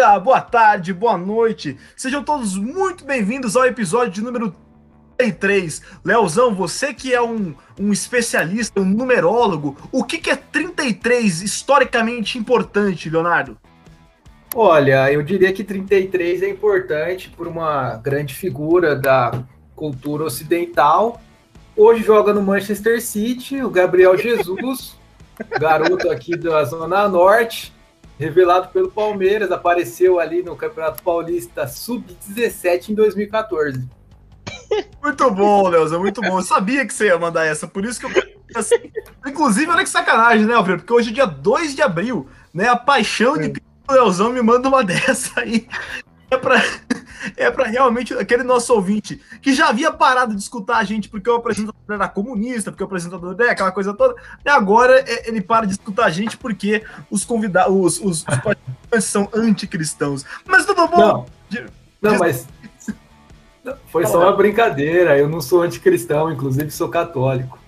dia, boa tarde, boa noite. Sejam todos muito bem-vindos ao episódio de número 33. Leozão, você que é um, um especialista, um numerólogo, o que, que é 33 historicamente importante, Leonardo? Olha, eu diria que 33 é importante por uma grande figura da cultura ocidental. Hoje joga no Manchester City, o Gabriel Jesus, garoto aqui da Zona Norte revelado pelo Palmeiras, apareceu ali no Campeonato Paulista Sub-17 em 2014. Muito bom, Leozão, muito bom. Eu sabia que você ia mandar essa, por isso que eu. Assim, inclusive, olha que sacanagem, né, Alfredo? Porque hoje é dia 2 de abril, né? A paixão de Leozão me manda uma dessa aí é para é para realmente aquele nosso ouvinte que já havia parado de escutar a gente porque o apresentador era comunista, porque o apresentador é aquela coisa toda, e agora é, ele para de escutar a gente porque os convidados, os, os, os participantes são anticristãos. Mas tudo bom? Não, não mas foi só uma brincadeira. Eu não sou anticristão, inclusive sou católico.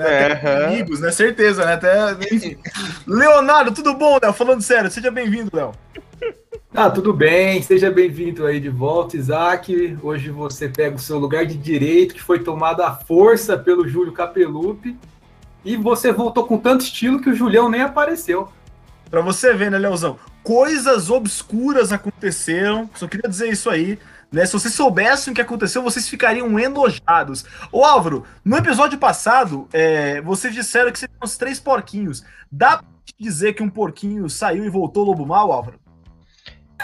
Né? É, amigos, né? Certeza, né? Até... Leonardo, tudo bom, Léo? Falando sério, seja bem-vindo, Léo. Ah, tudo bem, seja bem-vindo aí de volta, Isaac. Hoje você pega o seu lugar de direito, que foi tomado à força pelo Júlio Capelupi, e você voltou com tanto estilo que o Julião nem apareceu. Pra você ver, né, Leozão? Coisas obscuras aconteceram, só queria dizer isso aí. Né? Se vocês soubessem o que aconteceu, vocês ficariam enojados. Ô Álvaro, no episódio passado, é, vocês disseram que seriam os três porquinhos. Dá pra dizer que um porquinho saiu e voltou lobo mal, Álvaro?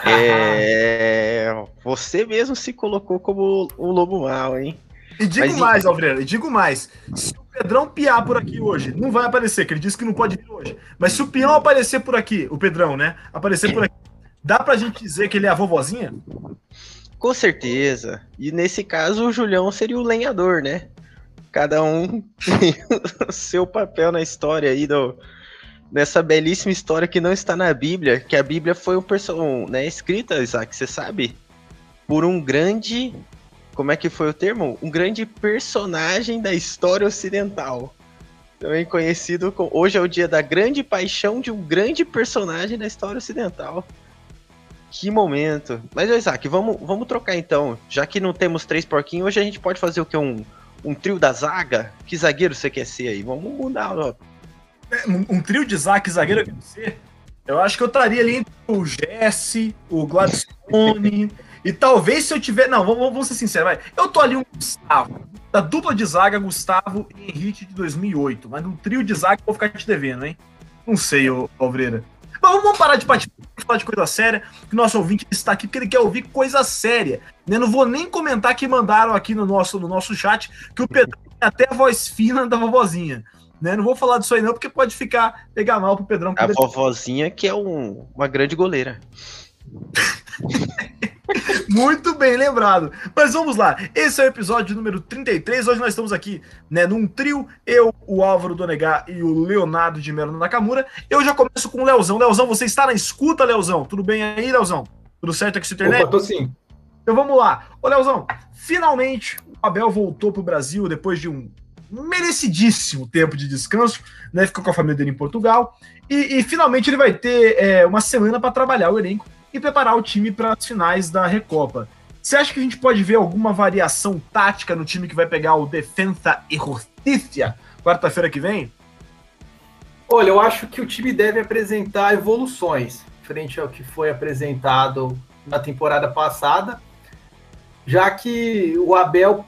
É, você mesmo se colocou como o lobo mal, hein? E digo Mas, mais, Alfredo, e digo mais. Se o Pedrão piar por aqui hoje, não vai aparecer, que ele disse que não pode vir hoje. Mas se o peão aparecer por aqui, o Pedrão, né? Aparecer por aqui, dá pra gente dizer que ele é a vovozinha? Com certeza. E nesse caso, o Julião seria o lenhador, né? Cada um tem o seu papel na história aí do, nessa belíssima história que não está na Bíblia, que a Bíblia foi um né, escrita, Isaac, você sabe? Por um grande. Como é que foi o termo? Um grande personagem da história ocidental. Também conhecido como. Hoje é o dia da grande paixão de um grande personagem da história ocidental. Que momento. Mas, Isaac, vamos, vamos trocar então. Já que não temos três porquinhos, hoje a gente pode fazer o que? Um, um trio da zaga? Que zagueiro você quer ser aí? Vamos mudar, é, um, um trio de Zaque zagueiro que você, eu acho que eu estaria ali entre o Jesse, o Gladstone, e talvez se eu tiver. Não, vamos, vamos ser sinceros, vai. Eu tô ali um Gustavo. Da dupla de zaga, Gustavo e Henrique de 2008. Mas no trio de zaga eu vou ficar te devendo, hein? Não sei, ô Alvreira. Mas vamos parar de falar de coisa séria, que o nosso ouvinte está aqui porque ele quer ouvir coisa séria. Eu não vou nem comentar que mandaram aqui no nosso, no nosso chat que o Pedro tem até a voz fina da vovozinha. Né? Não vou falar disso aí não, porque pode ficar pegar mal pro Pedrão. A vovozinha que é um, uma grande goleira. Muito bem lembrado. Mas vamos lá. Esse é o episódio número 33. Hoje nós estamos aqui, né, num trio, eu, o Álvaro Donegar e o Leonardo de Melo Nakamura. Eu já começo com o Leozão. Leozão, você está na escuta, Leozão? Tudo bem aí, Leozão? Tudo certo aqui na internet? Opa, tô sim. Então vamos lá. Ô, Leozão, finalmente o Abel voltou pro Brasil depois de um merecidíssimo tempo de descanso, né? Ficou com a família dele em Portugal. E, e finalmente ele vai ter é, uma semana para trabalhar o elenco e preparar o time para as finais da Recopa. Você acha que a gente pode ver alguma variação tática no time que vai pegar o Defensa e Justiça quarta-feira que vem? Olha, eu acho que o time deve apresentar evoluções frente ao que foi apresentado na temporada passada, já que o Abel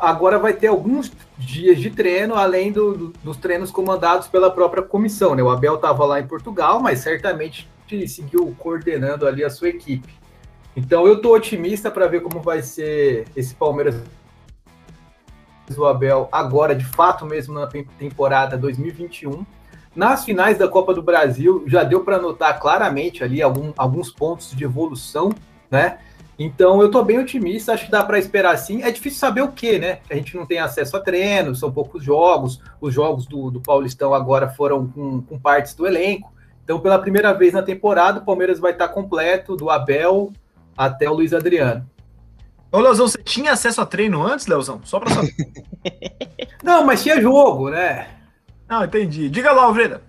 agora vai ter alguns dias de treino, além do, do, dos treinos comandados pela própria comissão. Né? O Abel estava lá em Portugal, mas certamente seguiu coordenando ali a sua equipe. Então eu estou otimista para ver como vai ser esse Palmeiras do Abel agora, de fato mesmo na temporada 2021. Nas finais da Copa do Brasil já deu para notar claramente ali algum, alguns pontos de evolução, né? Então eu estou bem otimista, acho que dá para esperar sim. É difícil saber o que, né? A gente não tem acesso a treinos, são poucos jogos. Os jogos do, do Paulistão agora foram com, com, partes do elenco. Então, pela primeira vez na temporada, o Palmeiras vai estar completo, do Abel até o Luiz Adriano. Ô, Leozão, você tinha acesso a treino antes, Leozão? Só para saber. não, mas tinha jogo, né? Não, entendi. Diga lá, Alvreda.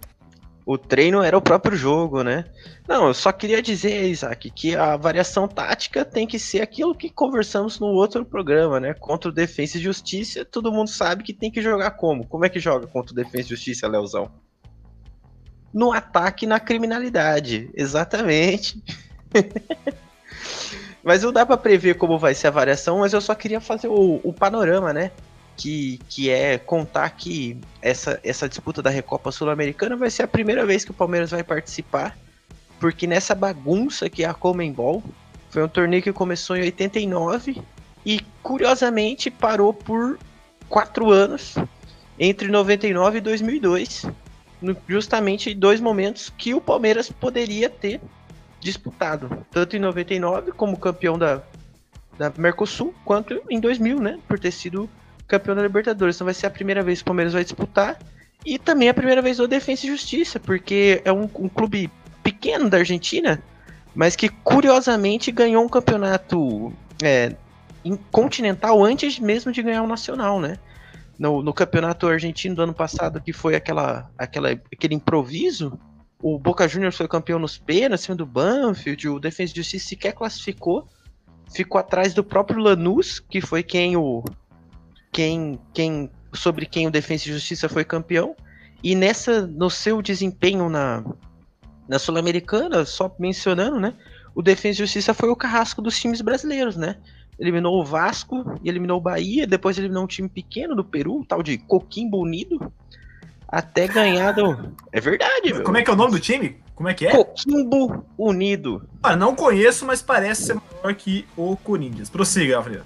O treino era o próprio jogo, né? Não, eu só queria dizer, Isaac, que a variação tática tem que ser aquilo que conversamos no outro programa, né? Contra o Defensa e Justiça, todo mundo sabe que tem que jogar como? Como é que joga contra o Defensa e Justiça, Leozão? No ataque na criminalidade. Exatamente. mas não dá para prever como vai ser a variação, mas eu só queria fazer o, o panorama, né? Que, que é contar que essa, essa disputa da Recopa Sul-Americana vai ser a primeira vez que o Palmeiras vai participar, porque nessa bagunça que é a Comembol, foi um torneio que começou em 89 e curiosamente parou por quatro anos, entre 99 e 2002, justamente dois momentos que o Palmeiras poderia ter disputado, tanto em 99 como campeão da, da Mercosul, quanto em 2000, né, por ter sido campeão da Libertadores. Então vai ser a primeira vez que o Palmeiras vai disputar. E também a primeira vez do Defensa e Justiça, porque é um, um clube pequeno da Argentina, mas que curiosamente ganhou um campeonato é, continental antes mesmo de ganhar o nacional, né? No, no, campeonato argentino do ano passado, que foi aquela, aquela, aquele improviso, o Boca Juniors foi campeão nos pênaltis, cima do Banfield, o Defensa e Justiça sequer classificou, ficou atrás do próprio Lanús, que foi quem o, quem, quem sobre quem o Defensa e Justiça foi campeão. E nessa, no seu desempenho na, na Sul-Americana, só mencionando, né? O Defensa e Justiça foi o carrasco dos times brasileiros, né? Eliminou o Vasco, eliminou o Bahia, depois eliminou um time pequeno do Peru, tal de Coquimbo Unido, até ganhar do... É verdade, Como é que é o nome do time? Como é que é? Coquimbo Unido. Ah, não conheço, mas parece ser maior que o Corinthians. Prossiga, Alfredo.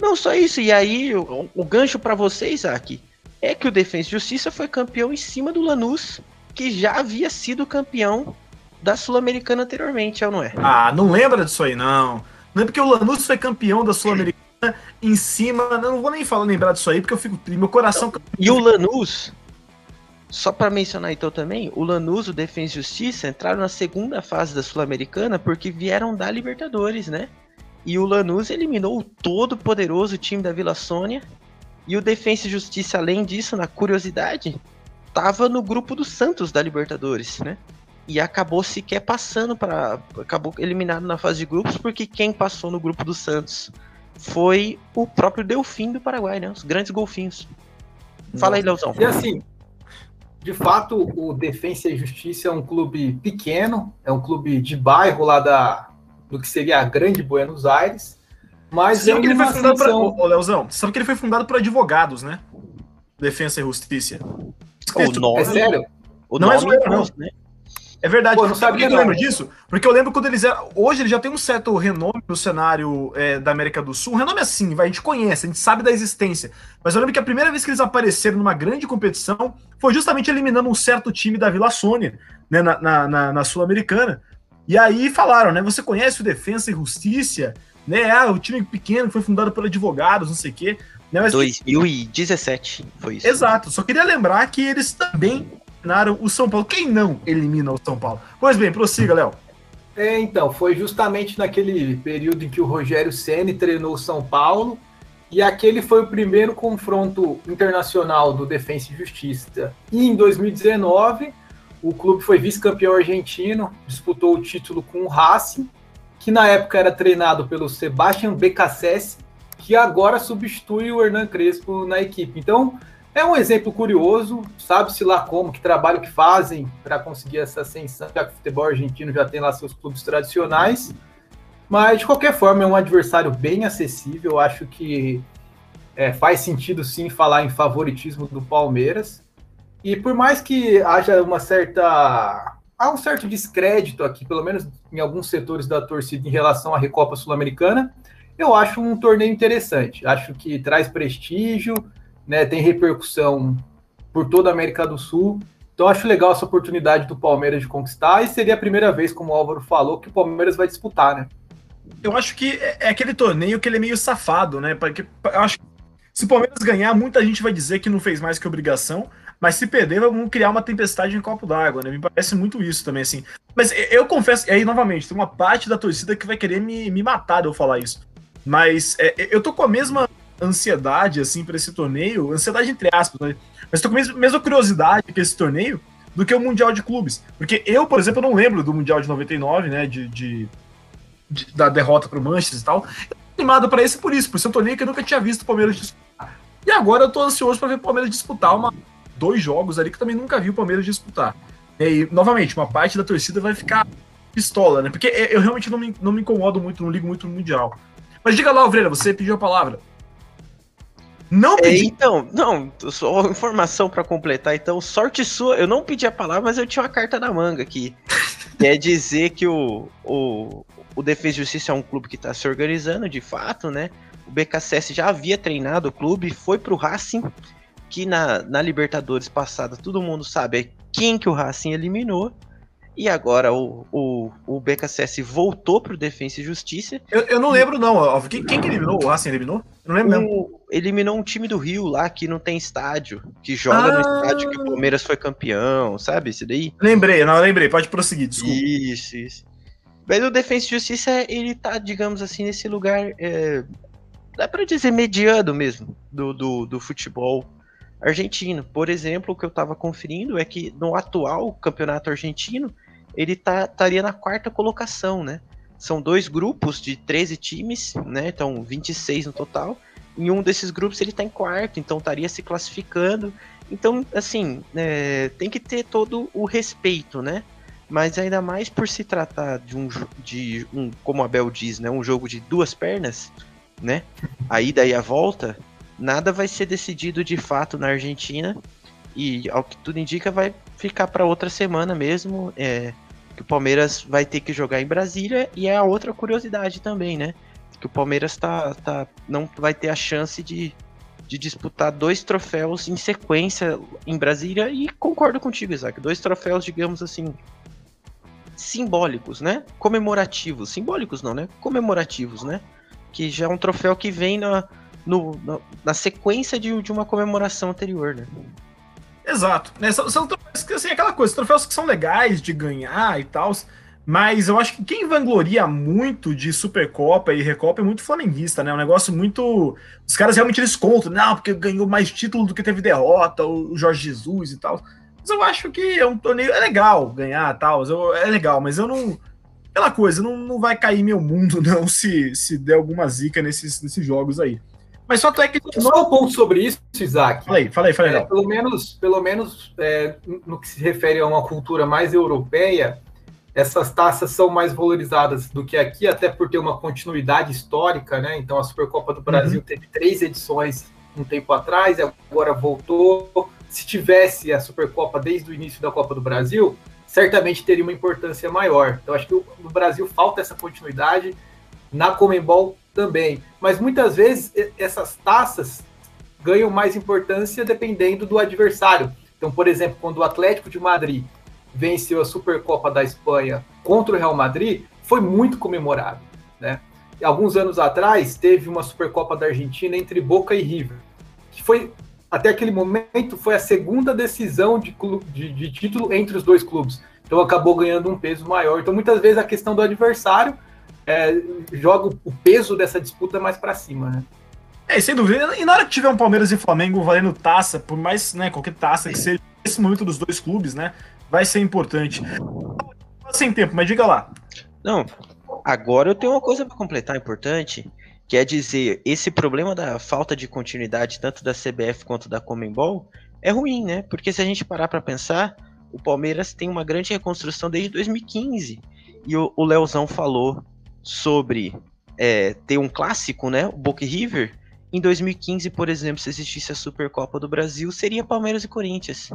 Não, só isso. E aí, o, o gancho para você, Isaac, é que o Defensa e Justiça foi campeão em cima do Lanús, que já havia sido campeão da Sul-Americana anteriormente, é ou não é? Ah, não lembra disso aí, não. Não é porque o Lanús foi campeão da Sul-Americana em cima. Não vou nem falar lembrar disso aí, porque eu fico. Meu coração. E o Lanús, só para mencionar então também, o Lanús, o Defensa e Justiça entraram na segunda fase da Sul-Americana porque vieram da Libertadores, né? E o Lanús eliminou o todo poderoso time da Vila Sônia. E o Defensa e Justiça, além disso, na curiosidade, tava no grupo do Santos da Libertadores, né? E acabou sequer passando para. Acabou eliminado na fase de grupos, porque quem passou no grupo do Santos foi o próprio Delfim do Paraguai, né? Os grandes golfinhos. Fala aí, Leozão. E assim, de fato, o Defensa e Justiça é um clube pequeno, é um clube de bairro lá da, do que seria a Grande Buenos Aires. Mas sabe é que ele foi fundado ascensão... por, ô, Leozão, sabe que ele foi fundado por advogados, né? Defesa e Justiça. O nome, é sério? O não é zoeira, não. Né? É verdade. Pô, não sabe por que eu lembro disso? Porque eu lembro quando eles eram. Hoje ele já tem um certo renome no cenário é, da América do Sul. Um renome assim, vai, a gente conhece, a gente sabe da existência. Mas eu lembro que a primeira vez que eles apareceram numa grande competição foi justamente eliminando um certo time da Vila Sônia, né, na, na, na, na Sul-Americana. E aí falaram, né? Você conhece o Defensa e Justiça? Né? Ah, o time pequeno foi fundado por advogados, não sei o quê. Né? Mas, 2017 foi isso. Exato. Só queria lembrar que eles também eliminaram o São Paulo. Quem não elimina o São Paulo? Pois bem, prossiga, Léo. É, então, foi justamente naquele período em que o Rogério Ceni treinou o São Paulo e aquele foi o primeiro confronto internacional do Defensa e Justiça. E em 2019 o clube foi vice-campeão argentino, disputou o título com o Racing, que na época era treinado pelo Sebastian Becassese, que agora substitui o Hernan Crespo na equipe. Então, é um exemplo curioso, sabe-se lá como, que trabalho que fazem para conseguir essa ascensão, já que o futebol argentino já tem lá seus clubes tradicionais. Mas, de qualquer forma, é um adversário bem acessível. Acho que é, faz sentido, sim, falar em favoritismo do Palmeiras. E por mais que haja uma certa. Há um certo descrédito aqui, pelo menos em alguns setores da torcida, em relação à Recopa Sul-Americana, eu acho um torneio interessante. Acho que traz prestígio, né, tem repercussão por toda a América do Sul. Então acho legal essa oportunidade do Palmeiras de conquistar e seria a primeira vez, como o Álvaro falou, que o Palmeiras vai disputar, né? Eu acho que é, é aquele torneio que ele é meio safado, né? Porque eu acho que se o Palmeiras ganhar, muita gente vai dizer que não fez mais que obrigação, mas se perder, vamos criar uma tempestade em copo d'água, né? Me parece muito isso também, assim. Mas eu confesso, e aí, novamente, tem uma parte da torcida que vai querer me, me matar de eu falar isso. Mas é, eu tô com a mesma ansiedade, assim, para esse torneio, ansiedade entre aspas, né? Mas tô com a mesma, curiosidade que esse torneio, do que o Mundial de Clubes. Porque eu, por exemplo, não lembro do Mundial de 99, né? De, de, de da derrota para o Manchester e tal. Eu animado para esse por isso, por ser um torneio que eu nunca tinha visto o Palmeiras disputar. E agora eu tô ansioso para ver o Palmeiras disputar uma, dois jogos ali que também nunca vi o Palmeiras disputar. E, novamente, uma parte da torcida vai ficar pistola, né? Porque eu realmente não me, não me incomodo muito, não ligo muito no Mundial. Mas diga lá, Alvreira, você pediu a palavra. Não é, pedi. É, então, não, só informação para completar. Então, sorte sua, eu não pedi a palavra, mas eu tinha uma carta na manga aqui. que é dizer que o, o, o Defesa e Justiça é um clube que está se organizando, de fato, né? O BKSS já havia treinado o clube, foi pro Racing, que na, na Libertadores passada todo mundo sabe quem que o Racing eliminou. E agora o, o, o BKSS voltou pro Defensa e Justiça. Eu, eu não lembro, não. Quem, quem que eliminou? O Racing eliminou? Eu não lembro o, Eliminou um time do Rio lá que não tem estádio. Que joga ah. no estádio que o Palmeiras foi campeão, sabe? Isso daí? Lembrei, não, lembrei. Pode prosseguir, desculpa. Isso, isso. Mas o Defensa e Justiça, ele tá, digamos assim, nesse lugar. É, dá pra dizer mediano mesmo do, do, do futebol argentino. Por exemplo, o que eu tava conferindo é que no atual campeonato argentino ele tá, estaria na quarta colocação, né? São dois grupos de 13 times, né? Então, 26 no total. Em um desses grupos ele está em quarto, então estaria se classificando. Então, assim, é, tem que ter todo o respeito, né? Mas ainda mais por se tratar de um, de um, como a Bel diz, né? Um jogo de duas pernas, né? A ida e a volta, nada vai ser decidido de fato na Argentina. E ao que tudo indica, vai ficar para outra semana mesmo. É, que o Palmeiras vai ter que jogar em Brasília e é a outra curiosidade também, né? Que o Palmeiras tá, tá, não vai ter a chance de, de disputar dois troféus em sequência em Brasília e concordo contigo, Isaac. Dois troféus, digamos assim, simbólicos, né? Comemorativos. Simbólicos não, né? Comemorativos, né? Que já é um troféu que vem na, no, na, na sequência de, de uma comemoração anterior, né? Exato. Né? São, são troféus, assim, aquela coisa, troféus que são legais de ganhar e tal, mas eu acho que quem vangloria muito de Supercopa e Recopa é muito flamenguista, né? É um negócio muito. Os caras realmente eles contam, não, porque ganhou mais título do que teve derrota, o Jorge Jesus e tal. Mas eu acho que é um torneio. É legal ganhar e tal, é legal, mas eu não. Aquela coisa, não, não vai cair meu mundo, não, se, se der alguma zica nesses, nesses jogos aí. Mas só é que. Só um ponto sobre isso, Isaac. Falei, falei, falei. É, pelo menos, pelo menos é, no que se refere a uma cultura mais europeia, essas taças são mais valorizadas do que aqui, até por ter uma continuidade histórica, né? Então a Supercopa do Brasil uhum. teve três edições um tempo atrás, agora voltou. Se tivesse a Supercopa desde o início da Copa do Brasil, certamente teria uma importância maior. Então acho que no Brasil falta essa continuidade. Na Comembol também. Mas muitas vezes essas taças ganham mais importância dependendo do adversário. Então, por exemplo, quando o Atlético de Madrid venceu a Supercopa da Espanha contra o Real Madrid, foi muito comemorado, né? Alguns anos atrás teve uma Supercopa da Argentina entre Boca e River, que foi até aquele momento foi a segunda decisão de, de, de título entre os dois clubes. Então acabou ganhando um peso maior. Então muitas vezes a questão do adversário é, joga o peso dessa disputa mais para cima, né? É, sem dúvida. E na hora que tiver um Palmeiras e Flamengo valendo taça, por mais, né, qualquer taça que seja, nesse momento dos dois clubes, né, vai ser importante. Sem tempo, mas diga lá. Não, agora eu tenho uma coisa para completar importante, que é dizer, esse problema da falta de continuidade tanto da CBF quanto da Comembol é ruim, né? Porque se a gente parar para pensar, o Palmeiras tem uma grande reconstrução desde 2015. E o, o Leozão falou sobre é, ter um clássico, né? O Boca River. Em 2015, por exemplo, se existisse a Supercopa do Brasil, seria Palmeiras e Corinthians.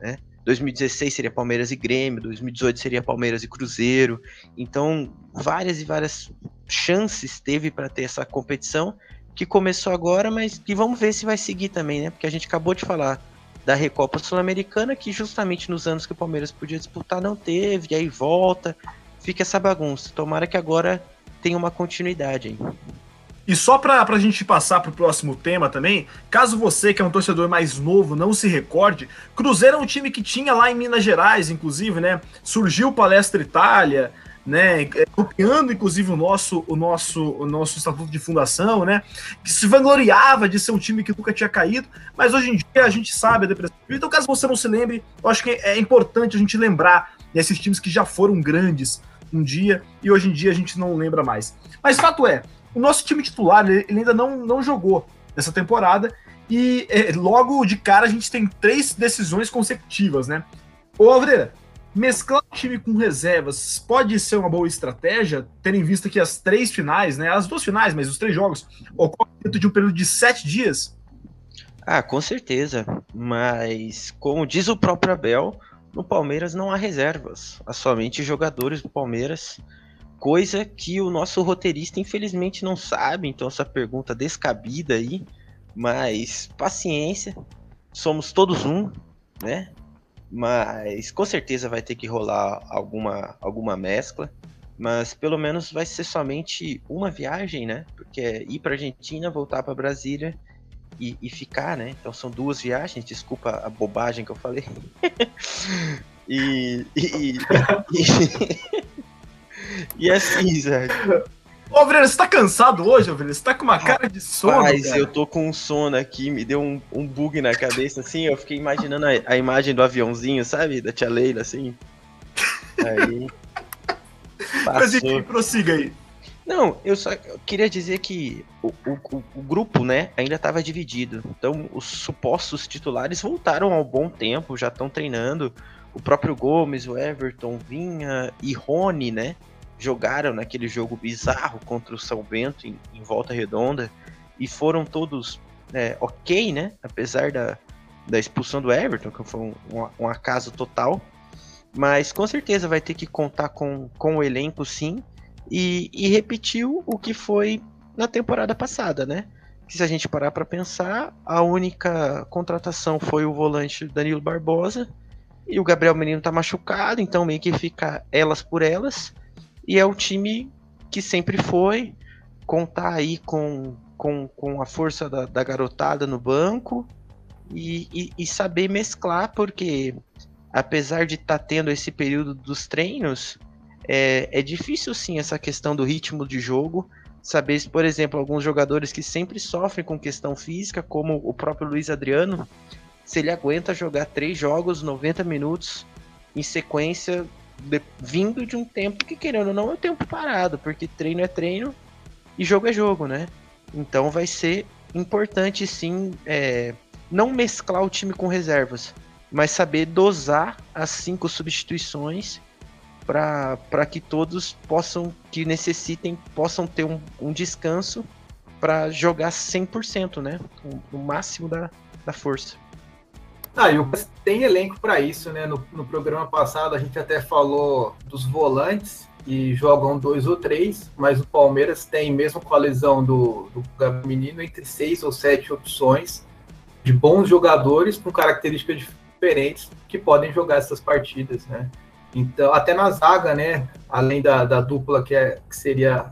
Né? 2016 seria Palmeiras e Grêmio, 2018 seria Palmeiras e Cruzeiro. Então, várias e várias chances teve para ter essa competição que começou agora, mas que vamos ver se vai seguir também, né? Porque a gente acabou de falar da Recopa Sul-Americana, que justamente nos anos que o Palmeiras podia disputar não teve, e aí volta, fica essa bagunça. Tomara que agora tenha uma continuidade aí. E só para a gente passar para o próximo tema também, caso você que é um torcedor mais novo não se recorde, Cruzeiro é um time que tinha lá em Minas Gerais, inclusive, né? Surgiu Palestra Itália, né, é, copiando inclusive o nosso, o nosso, o nosso estatuto de fundação, né, que se vangloriava de ser um time que nunca tinha caído, mas hoje em dia a gente sabe a depressão. Então, caso você não se lembre, eu acho que é importante a gente lembrar desses times que já foram grandes um dia e hoje em dia a gente não lembra mais. Mas fato é, o nosso time titular ele ainda não, não jogou nessa temporada e é, logo de cara a gente tem três decisões consecutivas, né? Ô Alvreira, mesclar o time com reservas pode ser uma boa estratégia, tendo em vista que as três finais, né? As duas finais, mas os três jogos ocorrem dentro de um período de sete dias? Ah, com certeza. Mas, como diz o próprio Abel, no Palmeiras não há reservas. Há somente jogadores do Palmeiras. Coisa que o nosso roteirista, infelizmente, não sabe. Então, essa pergunta descabida aí. Mas, paciência. Somos todos um, né? Mas com certeza vai ter que rolar alguma, alguma mescla. Mas pelo menos vai ser somente uma viagem, né? Porque é ir para Argentina, voltar para Brasília e, e, ficar, né? Então são duas viagens. Desculpa a bobagem que eu falei. e, e, e, e assim, Zé. Ô, Breno, você tá cansado hoje, Breno? Você tá com uma cara de sono, Mas eu tô com um sono aqui, me deu um, um bug na cabeça, assim, eu fiquei imaginando a, a imagem do aviãozinho, sabe? Da tia Leila, assim. Aí... Passou. Mas enfim, prossiga aí. Não, eu só queria dizer que o, o, o grupo, né, ainda estava dividido. Então, os supostos titulares voltaram ao bom tempo, já estão treinando. O próprio Gomes, o Everton, Vinha e Rony, né? jogaram naquele jogo bizarro contra o São Bento em, em volta redonda e foram todos é, ok, né? Apesar da, da expulsão do Everton, que foi um, um, um, acaso total. Mas com certeza vai ter que contar com, com o elenco, sim. E, e repetiu o que foi na temporada passada, né? Que se a gente parar para pensar, a única contratação foi o volante Danilo Barbosa. E o Gabriel Menino tá machucado, então meio que fica elas por elas. E é o time que sempre foi, contar aí com, com, com a força da, da garotada no banco e, e, e, saber mesclar, porque apesar de estar tá tendo esse período dos treinos, é, é difícil sim essa questão do ritmo de jogo. Saber se, por exemplo, alguns jogadores que sempre sofrem com questão física, como o próprio Luiz Adriano, se ele aguenta jogar três jogos, 90 minutos em sequência de, vindo de um tempo que, querendo ou não, é um tempo parado, porque treino é treino e jogo é jogo, né? Então vai ser importante sim é, não mesclar o time com reservas, mas saber dosar as cinco substituições para que todos possam, que necessitem, possam ter um, um descanso para jogar 100%, né? O, máximo da, da força. Ah, e o tem elenco para isso, né? No, no, programa passado a gente até falou dos volantes que jogam dois ou três, mas o Palmeiras tem, mesmo com a lesão do, do menino, entre seis ou sete opções de bons jogadores com características diferentes que podem jogar essas partidas, né? Então, até na zaga, né? Além da, da dupla que, é, que seria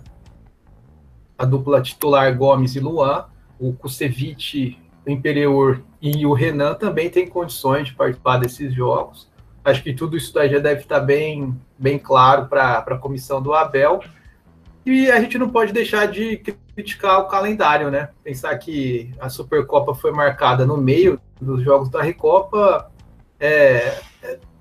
a dupla titular Gomes e Luan, o Kusevich o Imperior e o Renan também têm condições de participar desses jogos. Acho que tudo isso daí já deve estar bem, bem claro para a comissão do Abel. E a gente não pode deixar de criticar o calendário, né? Pensar que a Supercopa foi marcada no meio dos jogos da Recopa é,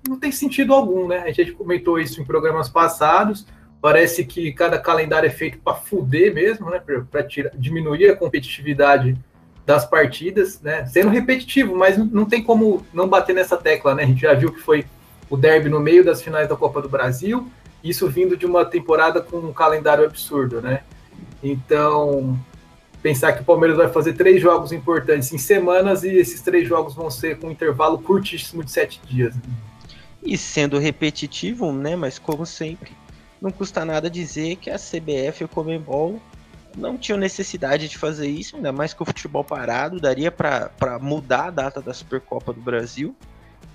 não tem sentido algum, né? A gente comentou isso em programas passados. Parece que cada calendário é feito para fuder mesmo, né? Para diminuir a competitividade das partidas, né? Sendo repetitivo, mas não tem como não bater nessa tecla, né? A gente já viu que foi o derby no meio das finais da Copa do Brasil, isso vindo de uma temporada com um calendário absurdo, né? Então, pensar que o Palmeiras vai fazer três jogos importantes em semanas e esses três jogos vão ser com um intervalo curtíssimo de sete dias. E sendo repetitivo, né? Mas como sempre, não custa nada dizer que a CBF e o Comembol não tinham necessidade de fazer isso, ainda mais que o futebol parado, daria para mudar a data da Supercopa do Brasil.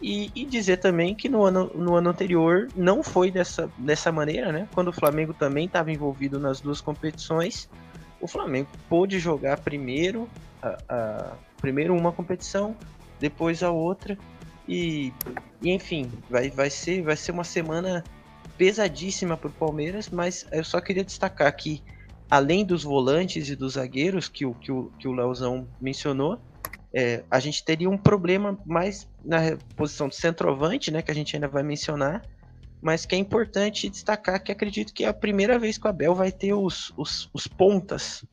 E, e, dizer também que no ano, no ano anterior não foi dessa, dessa maneira, né? Quando o Flamengo também estava envolvido nas duas competições, o Flamengo pôde jogar primeiro, a, a, primeiro uma competição, depois a outra. E, e enfim, vai, vai, ser, vai ser uma semana pesadíssima para o Palmeiras, mas eu só queria destacar que, além dos volantes e dos zagueiros que o, que o, que o Leozão mencionou, é, a gente teria um problema mais na posição de centroavante, né, que a gente ainda vai mencionar, mas que é importante destacar que acredito que é a primeira vez que o Abel vai ter os, os, os pontas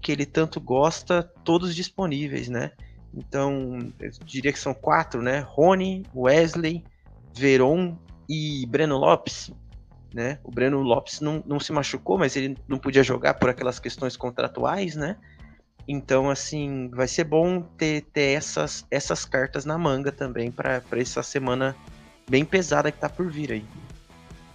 que ele tanto gosta, todos disponíveis, né? Então, eu diria que são quatro, né? Rony, Wesley, Veron e Breno Lopes. Né? O Breno Lopes não, não se machucou, mas ele não podia jogar por aquelas questões contratuais, né? Então, assim, vai ser bom ter, ter essas, essas cartas na manga também para essa semana bem pesada que tá por vir aí.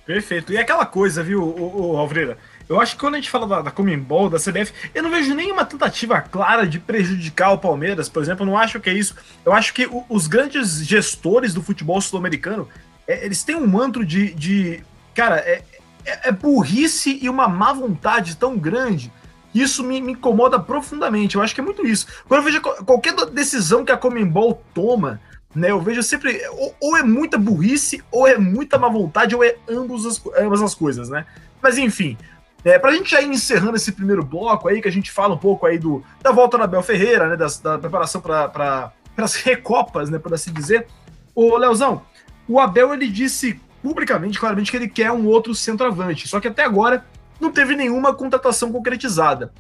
Perfeito. E aquela coisa, viu, o, Alvreira? Eu acho que quando a gente fala da, da Comembol, da CBF, eu não vejo nenhuma tentativa clara de prejudicar o Palmeiras, por exemplo. Eu não acho que é isso. Eu acho que o, os grandes gestores do futebol sul-americano, é, eles têm um manto de. de cara, é, é, é, burrice e uma má vontade tão grande. Isso me, me, incomoda profundamente. Eu acho que é muito isso. Quando eu vejo qualquer decisão que a Comembol toma, né? Eu vejo sempre. Ou, ou, é muita burrice, ou é muita má vontade, ou é ambos as, ambas as coisas, né? Mas enfim. É, pra gente já ir encerrando esse primeiro bloco aí, que a gente fala um pouco aí do, da volta da Bel Ferreira, né? Das, da preparação para as recopas, né? Por assim dizer. Ô, Leozão, o Abel ele disse publicamente, claramente, que ele quer um outro centroavante. Só que até agora não teve nenhuma contratação concretizada.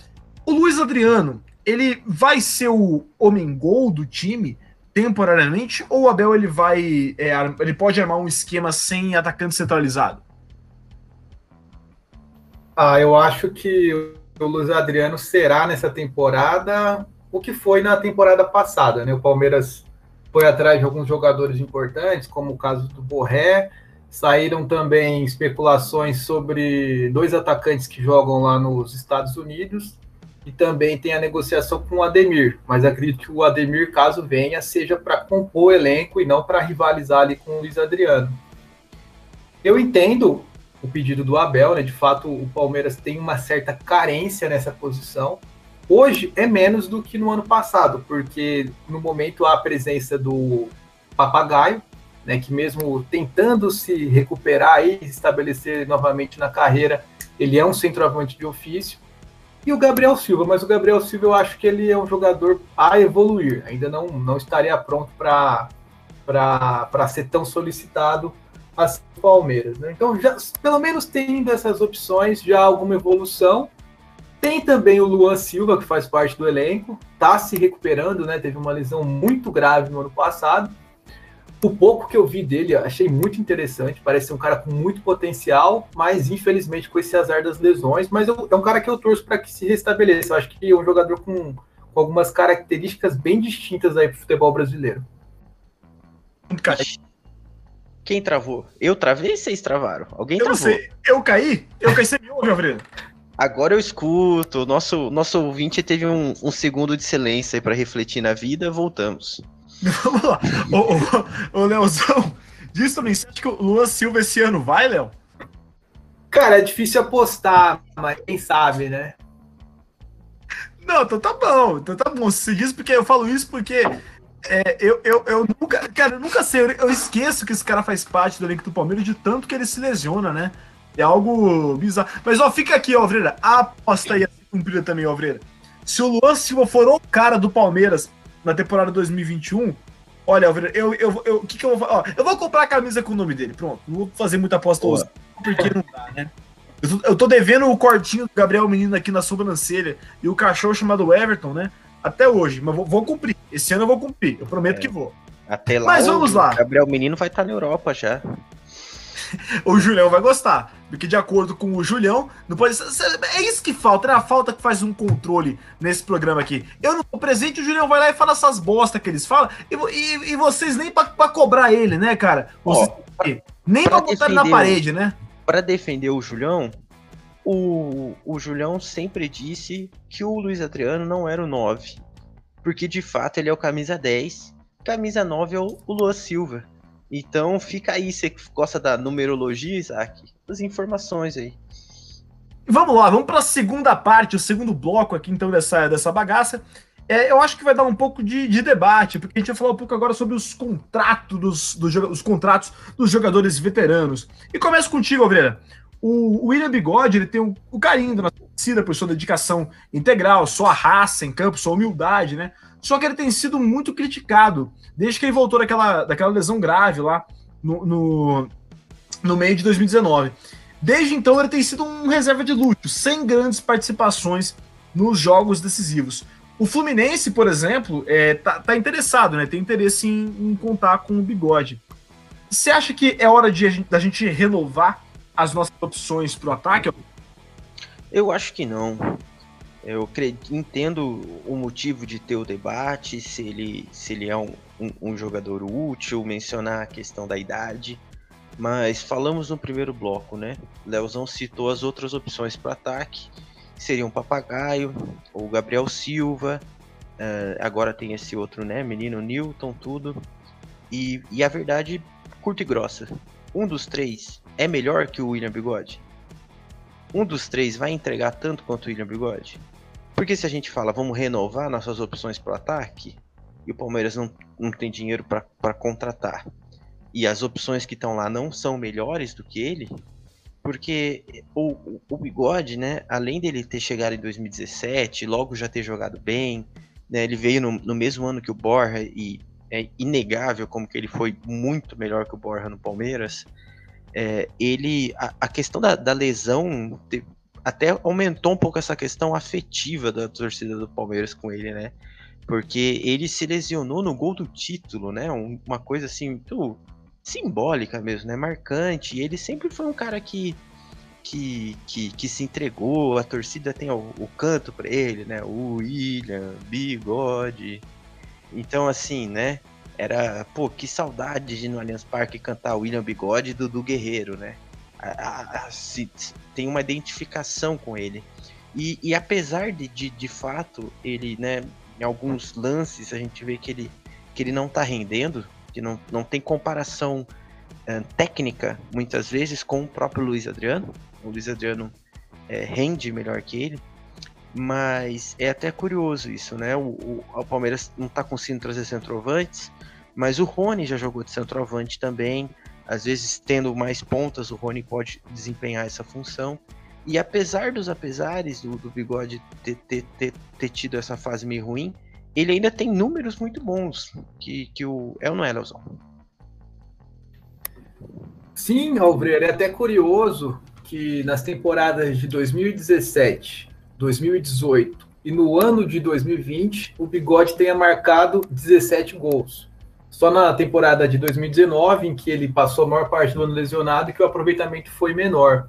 O Luiz Adriano, ele vai ser o homem gol do time? temporariamente ou o Abel ele vai é, ele pode armar um esquema sem atacante centralizado? Ah, eu acho que o Luiz Adriano será nessa temporada o que foi na temporada passada, né? O Palmeiras foi atrás de alguns jogadores importantes, como o caso do Borré. Saíram também especulações sobre dois atacantes que jogam lá nos Estados Unidos e também tem a negociação com o Ademir, mas acredito que o Ademir, caso venha, seja para compor o elenco e não para rivalizar ali com o Luiz Adriano. Eu entendo o pedido do Abel, né? De fato, o Palmeiras tem uma certa carência nessa posição. Hoje é menos do que no ano passado, porque no momento há a presença do Papagaio, né, que mesmo tentando se recuperar e estabelecer novamente na carreira, ele é um centroavante de ofício e o Gabriel Silva, mas o Gabriel Silva eu acho que ele é um jogador a evoluir, ainda não, não estaria pronto para ser tão solicitado assim o Palmeiras. Né? Então, já, pelo menos tem dessas opções já alguma evolução. Tem também o Luan Silva, que faz parte do elenco, está se recuperando, né? Teve uma lesão muito grave no ano passado o pouco que eu vi dele, achei muito interessante. Parece ser um cara com muito potencial, mas infelizmente com esse azar das lesões. Mas eu, é um cara que eu torço para que se restabeleça. Eu acho que é um jogador com, com algumas características bem distintas aí para o futebol brasileiro. Quem travou? Eu travei vocês travaram? Alguém eu travou? Não sei. Eu caí? Eu caí, você me ouve, Alfredo? Agora eu escuto. Nosso, nosso ouvinte teve um, um segundo de silêncio aí para refletir na vida. Voltamos. Vamos lá. Ô, ô, ô Leozão, diz também, você acha que o Luan Silva esse ano vai, Léo? Cara, é difícil apostar, mas quem sabe, né? Não, então tá bom. Então tá bom. Você diz porque eu falo isso porque é, eu, eu, eu nunca, cara, eu nunca sei. Eu, eu, esqueço que esse cara faz parte do elenco do Palmeiras de tanto que ele se lesiona, né? É algo bizarro. Mas ó, fica aqui, ó, Alvreira. A aposta ia ser cumprida também, Alvreira. Se o Luan Silva for o cara do Palmeiras na temporada 2021, olha, eu, eu, eu, o que, que eu vou fazer? Eu vou comprar a camisa com o nome dele, pronto. Não vou fazer muita aposta hoje, porque não dá, né? Eu tô, eu tô, devendo o cortinho do Gabriel Menino aqui na sobrancelha e o cachorro chamado Everton, né? Até hoje, mas vou, vou cumprir. Esse ano eu vou cumprir, eu prometo é. que vou. Até lá, mas vamos lá. Gabriel Menino vai estar tá na Europa já. o Julião vai gostar. Porque de acordo com o Julião, não pode É isso que falta, é a falta que faz um controle nesse programa aqui. Eu não tô presente, o Julião vai lá e fala essas bosta que eles falam, e, e, e vocês nem pra, pra, cobrar ele, né, cara? Vocês, nem pra, pra botar ele na parede, né? Para defender o Julião, o, o Julião sempre disse que o Luiz Adriano não era o 9. Porque de fato ele é o camisa 10. Camisa 9 é o, Luan Silva. Então fica aí, você gosta da numerologia, Isaac? As informações aí. Vamos lá, vamos para a segunda parte, o segundo bloco aqui então dessa, dessa bagaça. é, eu acho que vai dar um pouco de, de, debate, porque a gente vai falar um pouco agora sobre os contratos dos, dos, os contratos dos jogadores veteranos. E começo contigo, Alveira. O, William Bigode ele tem o, o carinho da nossa torcida por sua dedicação integral, sua raça em campo, sua humildade, né? Só que ele tem sido muito criticado desde que ele voltou daquela, daquela lesão grave lá no, no, no meio de 2019. Desde então, ele tem sido um reserva de luxo, sem grandes participações nos jogos decisivos. O Fluminense, por exemplo, é, tá, tá interessado, né? Tem interesse em, em, contar com o bigode. Você acha que é hora de, da gente renovar as nossas opções para o ataque? Eu acho que não. Eu entendo o motivo de ter o debate, se ele, se ele é um, um, jogador útil, mencionar a questão da idade. Mas falamos no primeiro bloco, né? Leozão citou as outras opções para ataque seria um papagaio, ou Gabriel Silva, uh, agora tem esse outro, né, menino Newton, tudo. E, e a verdade, curta e grossa, um dos três é melhor que o William Bigode? Um dos três vai entregar tanto quanto o William Bigode? Porque se a gente fala, vamos renovar nossas opções para o ataque, e o Palmeiras não, não tem dinheiro para contratar, e as opções que estão lá não são melhores do que ele, porque o, o Bigode, né, além dele ter chegado em 2017, logo já ter jogado bem, né, ele veio no, no mesmo ano que o Borja e é inegável como que ele foi muito melhor que o Borja no Palmeiras. É, ele, a, a questão da, da lesão até aumentou um pouco essa questão afetiva da torcida do Palmeiras com ele, né? Porque ele se lesionou no gol do título, né? Um, uma coisa assim muito simbólica mesmo, né? Marcante. E ele sempre foi um cara que, que, que, que se entregou, a torcida tem o, o canto para ele, né? O William, Bigode. Então, assim, né? Era, pô, que saudade de no Allianz Parque cantar William Bigode do Dudu Guerreiro, né? A, a, a, se, tem uma identificação com ele. E, e apesar de, de, de fato, ele, né, em alguns lances, a gente vê que ele, que ele não tá rendendo, que não, não tem comparação uh, técnica, muitas vezes, com o próprio Luiz Adriano. O Luiz Adriano é, rende melhor que ele, mas é até curioso isso, né? O, o, o Palmeiras não está conseguindo trazer centroavantes, mas o Rony já jogou de centroavante também. Às vezes, tendo mais pontas, o Rony pode desempenhar essa função. E apesar dos apesares do, do Bigode ter, ter, ter, ter tido essa fase meio ruim, ele ainda tem números muito bons que, que o. É ou não é, Leozão? Sim, Alvreiro, é até curioso que nas temporadas de 2017, 2018 e no ano de 2020, o Bigode tenha marcado 17 gols. Só na temporada de 2019, em que ele passou a maior parte do ano lesionado, que o aproveitamento foi menor.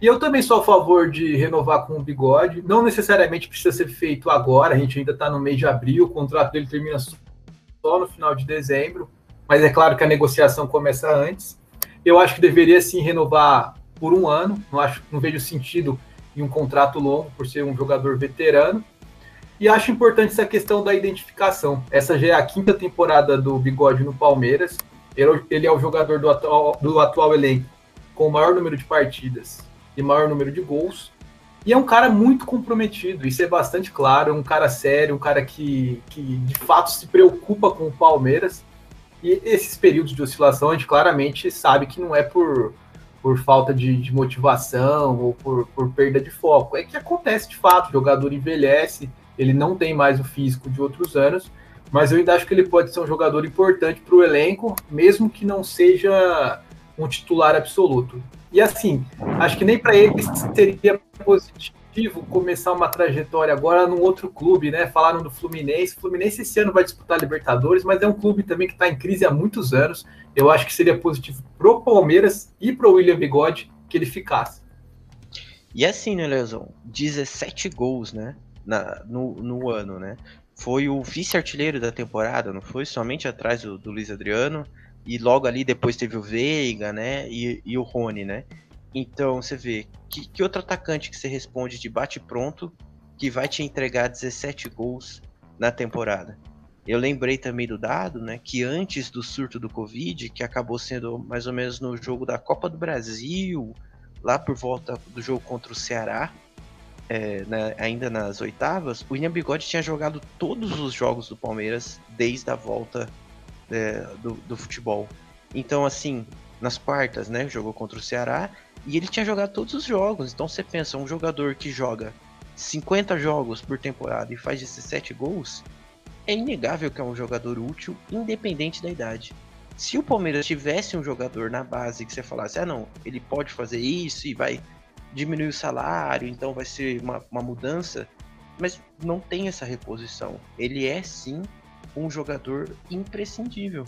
E eu também sou a favor de renovar com o bigode. Não necessariamente precisa ser feito agora, a gente ainda está no mês de abril, o contrato dele termina só no final de dezembro, mas é claro que a negociação começa antes. Eu acho que deveria sim renovar por um ano, não, acho, não vejo sentido em um contrato longo por ser um jogador veterano. E acho importante essa questão da identificação. Essa já é a quinta temporada do Bigode no Palmeiras. Ele é o jogador do atual, do atual elenco com o maior número de partidas e maior número de gols. E é um cara muito comprometido, isso é bastante claro, é um cara sério, um cara que, que de fato se preocupa com o Palmeiras. E esses períodos de oscilação a gente claramente sabe que não é por, por falta de, de motivação ou por, por perda de foco. É que acontece de fato, o jogador envelhece, ele não tem mais o físico de outros anos, mas eu ainda acho que ele pode ser um jogador importante para o elenco, mesmo que não seja um titular absoluto. E assim, acho que nem para ele seria positivo começar uma trajetória agora num outro clube, né? Falaram do Fluminense. O Fluminense esse ano vai disputar Libertadores, mas é um clube também que está em crise há muitos anos. Eu acho que seria positivo pro Palmeiras e pro William Bigode que ele ficasse. E assim, né, Leozão? 17 gols, né? Na, no, no ano, né? Foi o vice-artilheiro da temporada, não foi? Somente atrás do, do Luiz Adriano e logo ali depois teve o Veiga, né? E, e o Rony, né? Então você vê que, que outro atacante que você responde de bate pronto que vai te entregar 17 gols na temporada. Eu lembrei também do dado, né, que antes do surto do Covid, que acabou sendo mais ou menos no jogo da Copa do Brasil, lá por volta do jogo contra o Ceará, é, ainda nas oitavas, o William Bigode tinha jogado todos os jogos do Palmeiras desde a volta é, do, do futebol. Então, assim, nas quartas, né? Jogou contra o Ceará e ele tinha jogado todos os jogos. Então você pensa, um jogador que joga 50 jogos por temporada e faz 17 gols, é inegável que é um jogador útil, independente da idade. Se o Palmeiras tivesse um jogador na base que você falasse, ah não, ele pode fazer isso e vai diminuir o salário, então vai ser uma, uma mudança, mas não tem essa reposição. Ele é sim um jogador imprescindível.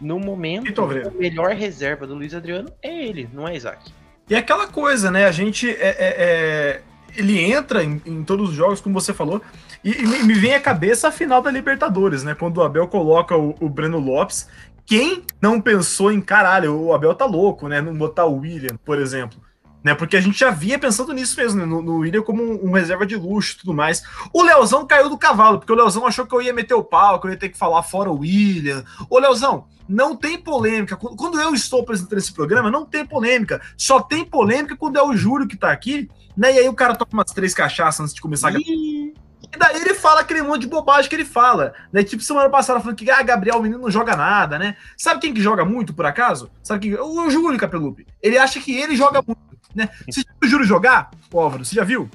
No momento, a melhor reserva do Luiz Adriano é ele, não é Isaac. E é aquela coisa, né? A gente é, é, é... ele entra em, em, todos os jogos, como você falou, e, e, me vem à cabeça a final da Libertadores, né? Quando o Abel coloca o, o Breno Lopes. Quem não pensou em caralho, o Abel tá louco, né? Não botar o William, por exemplo né? Porque a gente já via pensando nisso mesmo, né? no, no William como um, um, reserva de luxo e tudo mais. O Leozão caiu do cavalo, porque o Leozão achou que eu ia meter o pau, que eu ia ter que falar fora o William. Ô, Leozão, não tem polêmica. Quando eu estou apresentando esse programa, não tem polêmica. Só tem polêmica quando é o Júlio que tá aqui, né? E aí o cara toma umas três cachaças antes de começar a E daí ele fala aquele monte de bobagem que ele fala. Né? Tipo, semana passada falando que ah, Gabriel, o menino não joga nada, né? Sabe quem que joga muito, por acaso? Sabe quem? O Júlio Capelupi. Ele acha que ele joga muito. Né? Você já viu o Júlio jogar, Álvaro? Você já viu?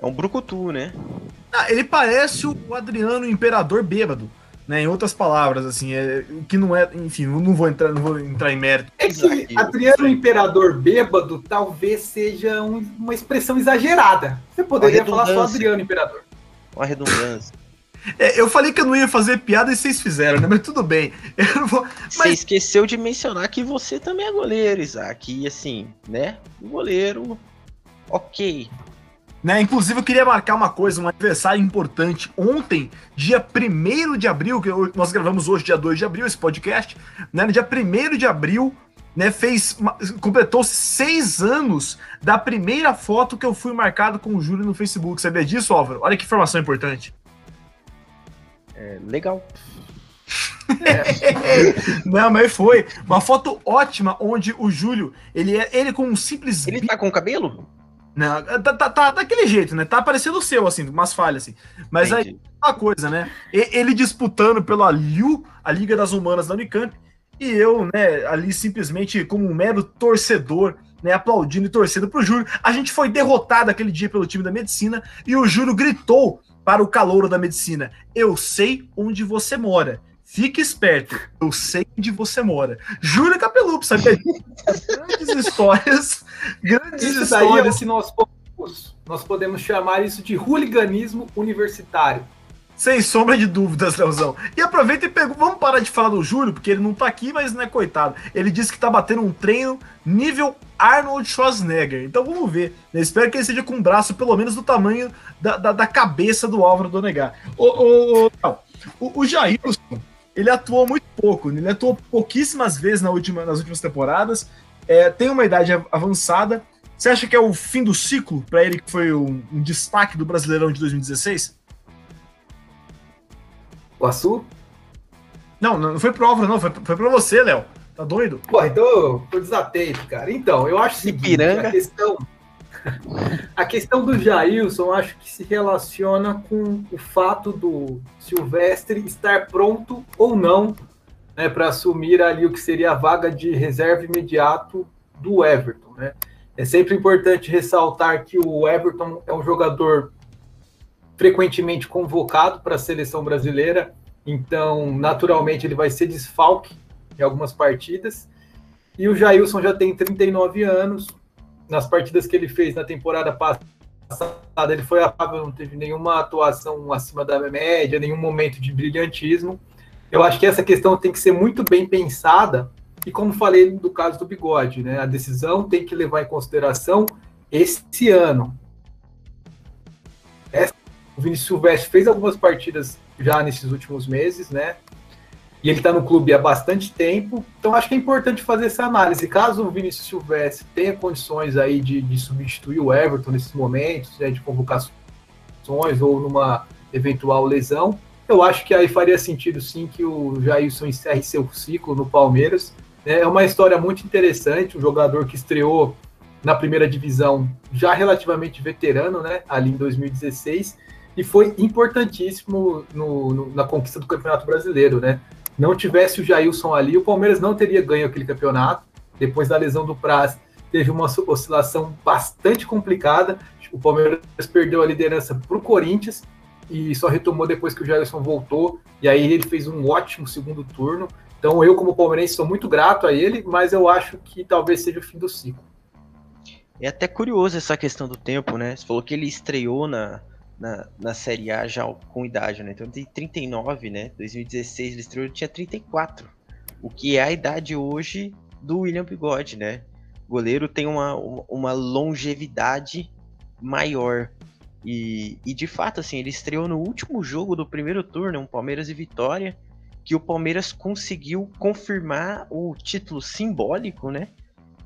É um brucutu, né? Ah, ele parece o Adriano Imperador bêbado. Né, em outras palavras, assim, é, que não é, enfim, não vou entrar, não vou entrar em mérito. É que Adriano Imperador bêbado talvez seja um, uma expressão exagerada. Você poderia falar só Adriano Imperador. Uma redundância. É, eu falei que eu não ia fazer piada e vocês fizeram, né? Mas tudo bem. Vou... Mas... Você esqueceu de mencionar que você também é goleiro, Isaac. E assim, né? Goleiro, ok. Né? Inclusive, eu queria marcar uma coisa, um aniversário importante. Ontem, dia 1 de abril, que nós gravamos hoje, dia 2 de abril, esse podcast, né? No dia 1 de abril, né, fez completou-se seis anos da primeira foto que eu fui marcado com o Júlio no Facebook. Sabia disso, Álvaro? Olha que informação importante. É, legal. É. Não, mas foi uma foto ótima onde o Júlio, ele é ele com um simples. Ele tá com cabelo? Não, tá, tá, tá daquele jeito, né? Tá parecendo o seu, assim, umas falhas, assim. Mas Entendi. aí, uma coisa, né? Ele disputando pela LIU, a Liga das Humanas da Unicamp, e eu, né, ali simplesmente como um mero torcedor, né, aplaudindo e torcendo pro Júlio. A gente foi derrotado aquele dia pelo time da medicina e o Júlio gritou para o calouro da medicina: Eu sei onde você mora. Fique esperto, eu sei onde você mora. Júlia Capelupo, sabe? grandes histórias, grandes isso histórias. Daí, nós, podemos, nós podemos chamar isso de hooliganismo universitário. Sem sombra de dúvidas, Leozão. E aproveita e pega. Vamos parar de falar do Júlio, porque ele não tá aqui, mas não é coitado. Ele disse que tá batendo um treino nível Arnold Schwarzenegger. Então vamos ver. Eu espero que ele seja com um braço pelo menos do tamanho da, da, da cabeça do Álvaro Donegar. O, o, o, o Jailson, ele atuou muito pouco. Ele atuou pouquíssimas vezes na última, nas últimas temporadas. É, tem uma idade avançada. Você acha que é o fim do ciclo para ele, que foi um, um destaque do Brasileirão de 2016? O Açu? Não, não foi pro Álvaro, não. Foi, foi pra você, Léo. Tá doido? Pô, então tô desatento, cara. Então, eu acho que a questão. A questão do Jailson, acho que se relaciona com o fato do Silvestre estar pronto ou não né, para assumir ali o que seria a vaga de reserva imediato do Everton. Né? É sempre importante ressaltar que o Everton é um jogador frequentemente convocado para a seleção brasileira, então naturalmente ele vai ser desfalque em algumas partidas. E o Jailson já tem 39 anos. Nas partidas que ele fez na temporada passada, ele foi apável, não teve nenhuma atuação acima da média, nenhum momento de brilhantismo. Eu acho que essa questão tem que ser muito bem pensada. E como falei do caso do bigode, né? A decisão tem que levar em consideração esse ano. O Vinícius Silvestre fez algumas partidas já nesses últimos meses, né? E ele está no clube há bastante tempo, então acho que é importante fazer essa análise. Caso o Vinícius Silvestre tenha condições aí de, de substituir o Everton nesses momentos, né, de convocações ou numa eventual lesão, eu acho que aí faria sentido sim que o Jailson encerre seu ciclo no Palmeiras. É uma história muito interessante, um jogador que estreou na primeira divisão, já relativamente veterano, né? Ali em 2016, e foi importantíssimo no, no, na conquista do Campeonato Brasileiro, né? Não tivesse o Jailson ali, o Palmeiras não teria ganho aquele campeonato. Depois da lesão do Praz, teve uma oscilação bastante complicada. O Palmeiras perdeu a liderança para o Corinthians e só retomou depois que o Jailson voltou. E aí ele fez um ótimo segundo turno. Então eu, como palmeirense, sou muito grato a ele, mas eu acho que talvez seja o fim do ciclo. É até curioso essa questão do tempo, né? Você falou que ele estreou na, na, na Série A já com idade, né? Então tem 39, né? 2016 ele estreou, ele tinha 34. O que é a idade hoje do William Bigode, né? O goleiro tem uma, uma longevidade maior. E, e de fato, assim, ele estreou no último jogo do primeiro turno, um Palmeiras e Vitória, que o Palmeiras conseguiu confirmar o título simbólico, né?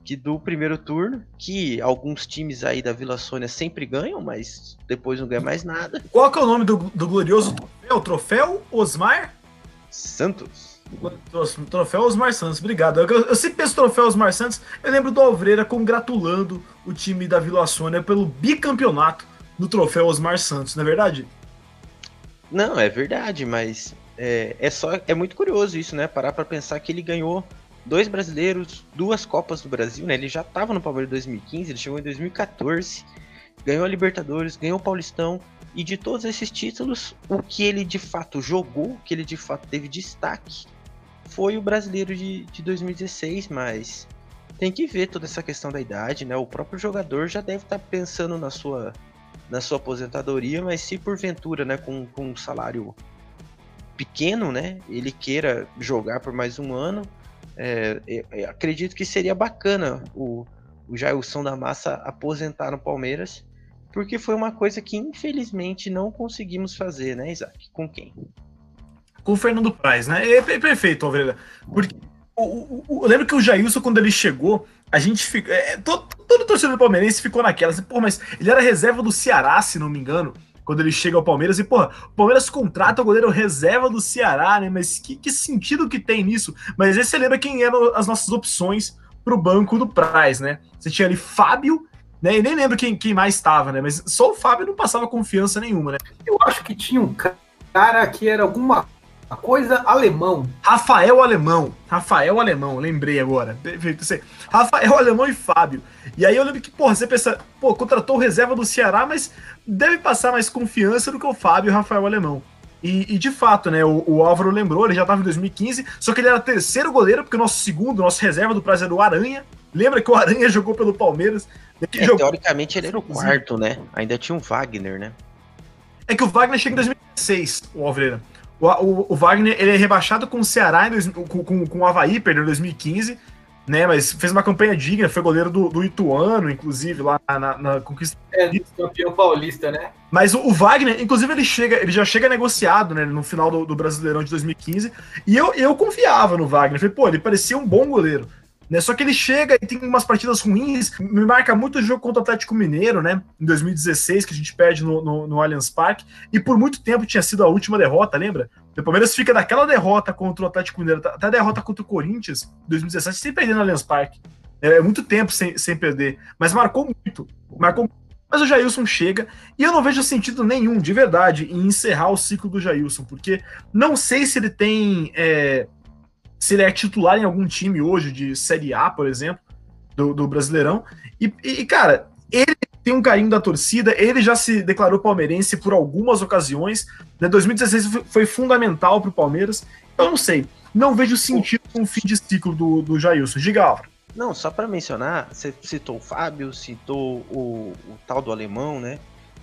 Que do primeiro turno, que alguns times aí da Vila Sônia sempre ganham, mas depois não ganha mais nada. Qual que é o nome do, do glorioso troféu? Troféu Osmar? Santos. Troféu Osmar Santos, obrigado. Eu, eu sempre penso troféu Osmar Santos, eu lembro do Alvreira congratulando o time da Vila Sônia pelo bicampeonato no troféu Osmar Santos, não é verdade? Não, é verdade, mas é, é só é muito curioso isso, né? Parar para pensar que ele ganhou dois brasileiros, duas Copas do Brasil, né? Ele já estava no Palmeiras em 2015, ele chegou em 2014, ganhou a Libertadores, ganhou o Paulistão e de todos esses títulos, o que ele de fato jogou, o que ele de fato teve destaque, foi o brasileiro de, de 2016, mas tem que ver toda essa questão da idade, né? O próprio jogador já deve estar tá pensando na sua na sua aposentadoria, mas se porventura, né, com, com um salário pequeno, né, ele queira jogar por mais um ano, é, é, é, acredito que seria bacana o, o Jailson da Massa aposentar no Palmeiras, porque foi uma coisa que infelizmente não conseguimos fazer, né, Isaac? Com quem? Com o Fernando Praz, né? É, é perfeito, Alvreda. Porque o, o, eu lembro que o Jailson, quando ele chegou, a gente fica. É, todo, todo torcedor palmeirense ficou naquela. Assim, pô, mas ele era reserva do Ceará, se não me engano, quando ele chega ao Palmeiras. E, pô, o Palmeiras contrata o goleiro reserva do Ceará, né? Mas que, que sentido que tem nisso? Mas aí você lembra quem eram as nossas opções pro banco do Praz, né? Você tinha ali Fábio, né? E nem lembro quem, quem mais estava, né? Mas só o Fábio não passava confiança nenhuma, né? Eu acho que tinha um cara que era alguma a coisa alemão. Rafael Alemão. Rafael Alemão, lembrei agora. Perfeito. Rafael Alemão e Fábio. E aí eu lembro que, porra, você pensa, pô, contratou o reserva do Ceará, mas deve passar mais confiança do que o Fábio e o Rafael Alemão. E, e, de fato, né, o, o, Álvaro lembrou, ele já estava em 2015, só que ele era terceiro goleiro, porque o nosso segundo, nosso reserva do prazer era o Aranha. Lembra que o Aranha jogou pelo Palmeiras? É, jogou... Teoricamente ele era o quarto, né? Ainda tinha um Wagner, né? É que o Wagner chega em 2016, o Alvreira. O, o, o, Wagner ele é rebaixado com o Ceará, em dois, com, com, com o Havaí, perdeu em 2015, né? Mas fez uma campanha digna, foi goleiro do, do Ituano, inclusive, lá na, na conquista. É, campeão paulista, né? Mas o, o, Wagner, inclusive, ele chega, ele já chega negociado, né? No final do, do Brasileirão de 2015. E eu, eu confiava no Wagner. Falei, pô, ele parecia um bom goleiro. Né? Só que ele chega e tem umas partidas ruins. Me marca muito o jogo contra o Atlético Mineiro, né? Em 2016, que a gente perde no, no, no Allianz Parque. E por muito tempo tinha sido a última derrota, lembra? O Palmeiras fica daquela derrota contra o Atlético Mineiro, até a derrota contra o Corinthians, em 2017, sem perder no Allianz Parque. É, é muito tempo sem, sem perder. Mas marcou muito. Marcou mas o Jailson chega e eu não vejo sentido nenhum, de verdade, em encerrar o ciclo do Jailson, porque não sei se ele tem é, se ele é titular em algum time hoje de Série A, por exemplo, do, do Brasileirão. E, e, cara, ele tem um carinho da torcida, ele já se declarou palmeirense por algumas ocasiões. Né? 2016 foi fundamental para o Palmeiras. Eu não sei, não vejo sentido no fim de ciclo do, do Jailson. Diga, Álvaro. Não, só para mencionar, você citou o Fábio, citou o, o, tal do alemão, né?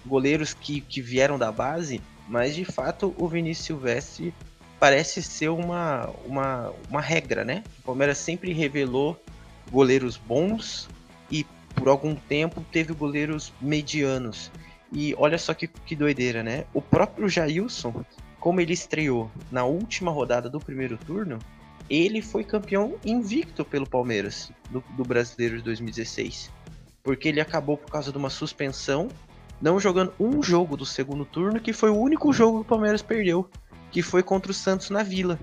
Goleiros que, que vieram da base, mas de fato o Vinícius Silvestre parece ser uma, uma, uma regra, né? O Palmeiras sempre revelou goleiros bons e por algum tempo teve goleiros medianos. E olha só que, que doideira, né? O próprio Jailson, como ele estreou na última rodada do primeiro turno, ele foi campeão invicto pelo Palmeiras do, do Brasileiro de 2016. Porque ele acabou por causa de uma suspensão, não jogando um jogo do segundo turno, que foi o único jogo que o Palmeiras perdeu que foi contra o Santos na Vila.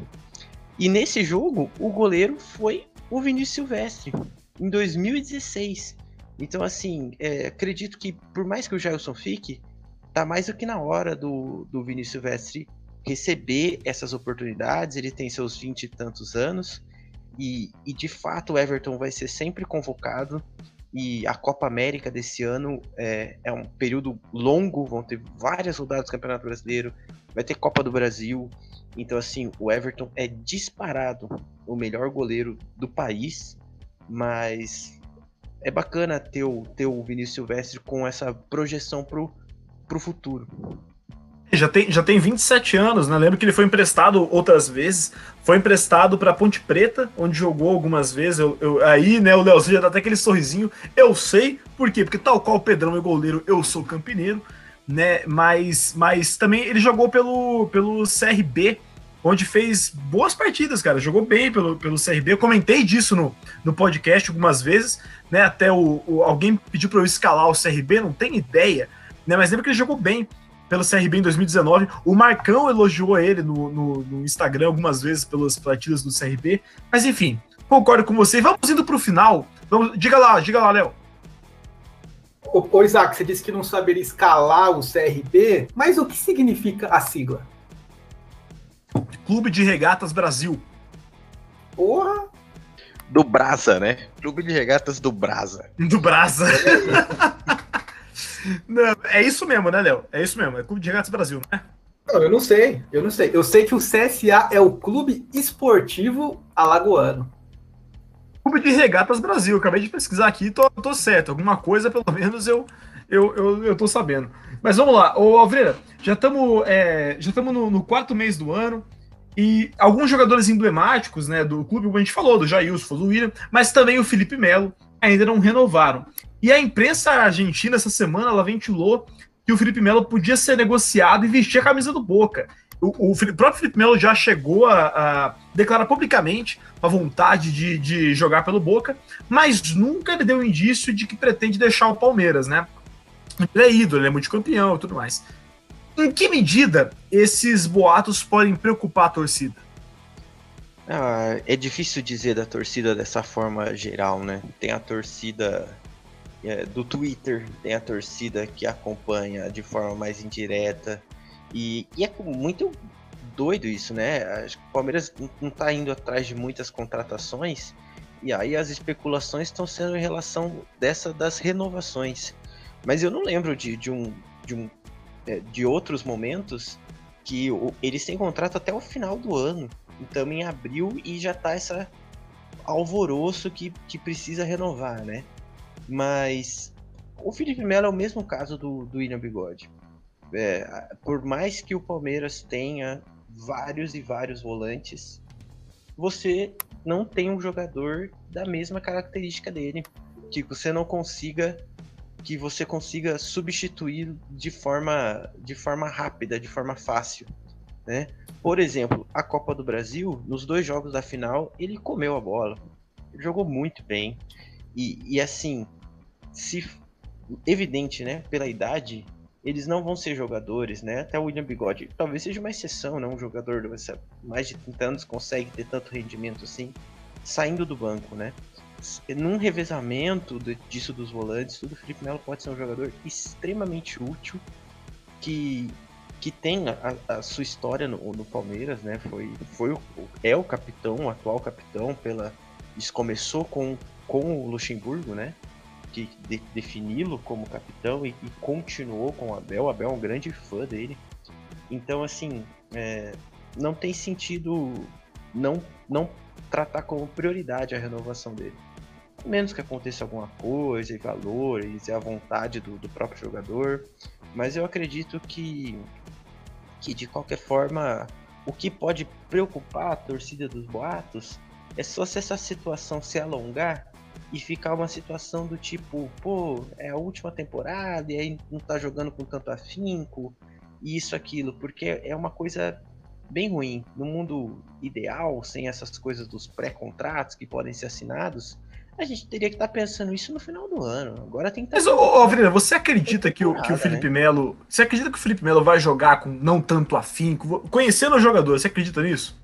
E nesse jogo, o goleiro foi o Vinícius Silvestre, em 2016. Então, assim, é, acredito que por mais que o Jailson fique, tá mais do que na hora do, do Vinícius Silvestre receber essas oportunidades. Ele tem seus 20 e tantos anos. E, e, de fato o Everton vai ser sempre convocado. E a Copa América desse ano é, é um período longo, vão ter várias rodadas do Campeonato Brasileiro, vai ter Copa do Brasil. Então, assim, o Everton é disparado o melhor goleiro do país, mas é bacana ter o, ter o Vinícius Silvestre com essa projeção pro, pro futuro. Já tem, já tem 27 anos, né? Lembro que ele foi emprestado outras vezes. Foi emprestado para Ponte Preta, onde jogou algumas vezes. Eu, eu, aí, né, o Leozinho já dá até aquele sorrisinho. Eu sei, por quê? Porque tal qual o Pedrão é goleiro, eu sou campineiro, né? Mas, mas também ele jogou pelo, pelo CRB, onde fez boas partidas, cara. Jogou bem pelo, pelo CRB. Eu comentei disso no, no podcast algumas vezes, né? Até o, o alguém pediu para eu escalar o CRB, não tem ideia, né? Mas lembra que ele jogou bem pelo CRB em 2019. O Marcão elogiou ele no, no, no Instagram algumas vezes pelas partidas do CRB. Mas enfim, concordo com você. Vamos indo para o final. Vamos, diga lá, diga lá, Léo. Ô, ô, Isaac, você disse que não saberia escalar o CRB, mas o que significa a sigla? Clube de Regatas Brasil. Porra! Do Brasa, né? Clube de Regatas do Brasa. Do Brasa. Não, é isso mesmo, né, Léo? É isso mesmo. É Clube de Regatas Brasil, não é? Não, eu não sei. Eu não sei. Eu sei que o CSA é o Clube Esportivo Alagoano. Clube de Regatas Brasil. Acabei de pesquisar aqui tô, tô certo. Alguma coisa, pelo menos, eu, eu, eu, eu tô sabendo. Mas vamos lá. Ô, Alvreira, já estamos é, já no, no quarto mês do ano. E alguns jogadores emblemáticos né, do clube, como a gente falou, do Jailson, do William, mas também o Felipe Melo ainda não renovaram. E a imprensa argentina essa semana ela ventilou que o Felipe Melo podia ser negociado e vestir a camisa do Boca. O, o próprio Felipe Melo já chegou a, a declarar publicamente a vontade de, de, jogar pelo Boca, mas nunca ele deu indício de que pretende deixar o Palmeiras, né? Ele é ídolo, ele é multicampeão e tudo mais. Em que medida esses boatos podem preocupar a torcida? Ah, é difícil dizer da torcida dessa forma geral, né? Tem a torcida é, do Twitter, tem a torcida que acompanha de forma mais indireta. E, e é muito doido isso, né? Acho que o Palmeiras não está indo atrás de muitas contratações. E aí as especulações estão sendo em relação dessa das renovações. Mas eu não lembro de, de um, de, um é, de outros momentos que eles têm contrato até o final do ano. Então em abril e já tá essa alvoroço que, que precisa renovar, né? Mas o Felipe Melo é o mesmo caso do, do William Bigode. É, por mais que o Palmeiras tenha vários e vários volantes, você não tem um jogador da mesma característica dele. Que você não consiga que você consiga substituir de forma, de forma rápida, de forma fácil. Né? Por exemplo, a Copa do Brasil, nos dois jogos da final, ele comeu a bola. Jogou muito bem. E, e assim, se evidente, né, pela idade, eles não vão ser jogadores, né? Até o William Bigode talvez seja uma exceção, né? Um jogador de mais de 30 anos consegue ter tanto rendimento assim, saindo do banco, né? Num revezamento disso dos volantes, tudo, o Felipe Melo pode ser um jogador extremamente útil que, que tem a, a sua história no, no, Palmeiras, né? Foi, foi é o capitão, o atual capitão, pela. Isso começou com com o Luxemburgo, né? De, de defini-lo como capitão e, e, continuou com o Abel. O Abel é um grande fã dele. Então, assim, é, não tem sentido não, não tratar como prioridade a renovação dele. A menos que aconteça alguma coisa, e valores, e a vontade do, do próprio jogador. Mas eu acredito que, que, de qualquer forma, o que pode preocupar a torcida dos boatos é só se essa situação se alongar e ficar uma situação do tipo, pô, é a última temporada e aí não tá jogando com tanto afinco, e isso, aquilo, porque é uma coisa bem ruim. No mundo ideal, sem essas coisas dos pré-contratos que podem ser assinados, a gente teria que estar tá pensando isso no final do ano. Agora tem que tá Mas, ô, ô você acredita que o, que o Felipe né? Melo. Você acredita que o Felipe Melo vai jogar com não tanto afinco? Conhecendo o jogador, você acredita nisso?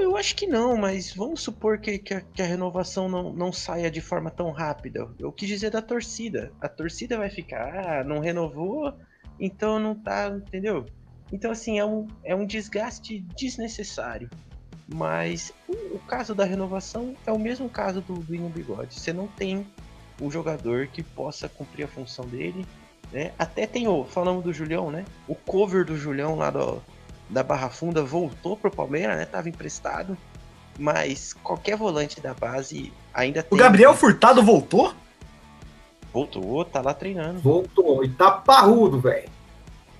Eu acho que não, mas vamos supor que, que, a, que a renovação não, não saia de forma tão rápida. Eu quis dizer da torcida. A torcida vai ficar, ah, não renovou, então não tá, entendeu? Então, assim, é um, é um desgaste desnecessário. Mas o, o caso da renovação é o mesmo caso do, do Bigode. Você não tem um jogador que possa cumprir a função dele. Né? Até tem o. Falamos do Julião, né? O cover do Julião lá do, da Barra Funda voltou pro Palmeiras, né? Tava emprestado. Mas qualquer volante da base ainda tem. O Gabriel Furtado voltou? Voltou, tá lá treinando. Voltou, e tá parrudo, velho.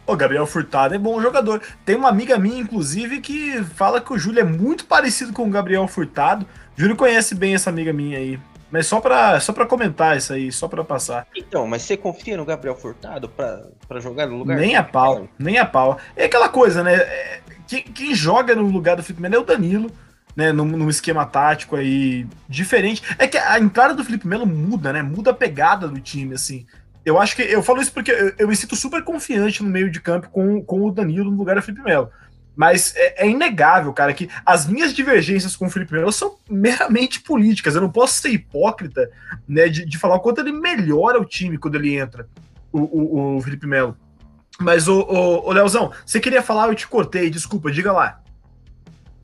O Gabriel Furtado é bom jogador. Tem uma amiga minha, inclusive, que fala que o Júlio é muito parecido com o Gabriel Furtado. Júlio conhece bem essa amiga minha aí. Mas só pra, só pra comentar isso aí, só pra passar. Então, mas você confia no Gabriel Furtado pra, pra jogar no lugar? Nem a pau, nem a pau. É aquela coisa, né? É, quem, quem, joga no lugar do Felipe Melo é o Danilo, né? Num, num, esquema tático aí diferente. É que a entrada do Felipe Melo muda, né? Muda a pegada do time, assim. Eu acho que. Eu falo isso porque eu, eu me sinto super confiante no meio de campo com, com o Danilo no lugar do Felipe Melo. Mas é, é, inegável, cara, que as minhas divergências com o Felipe Melo são meramente políticas. Eu não posso ser hipócrita né, de, de falar o quanto ele melhora o time quando ele entra, o, o, o Felipe Melo. Mas, o, o, o Leozão, você queria falar, eu te cortei, desculpa, diga lá.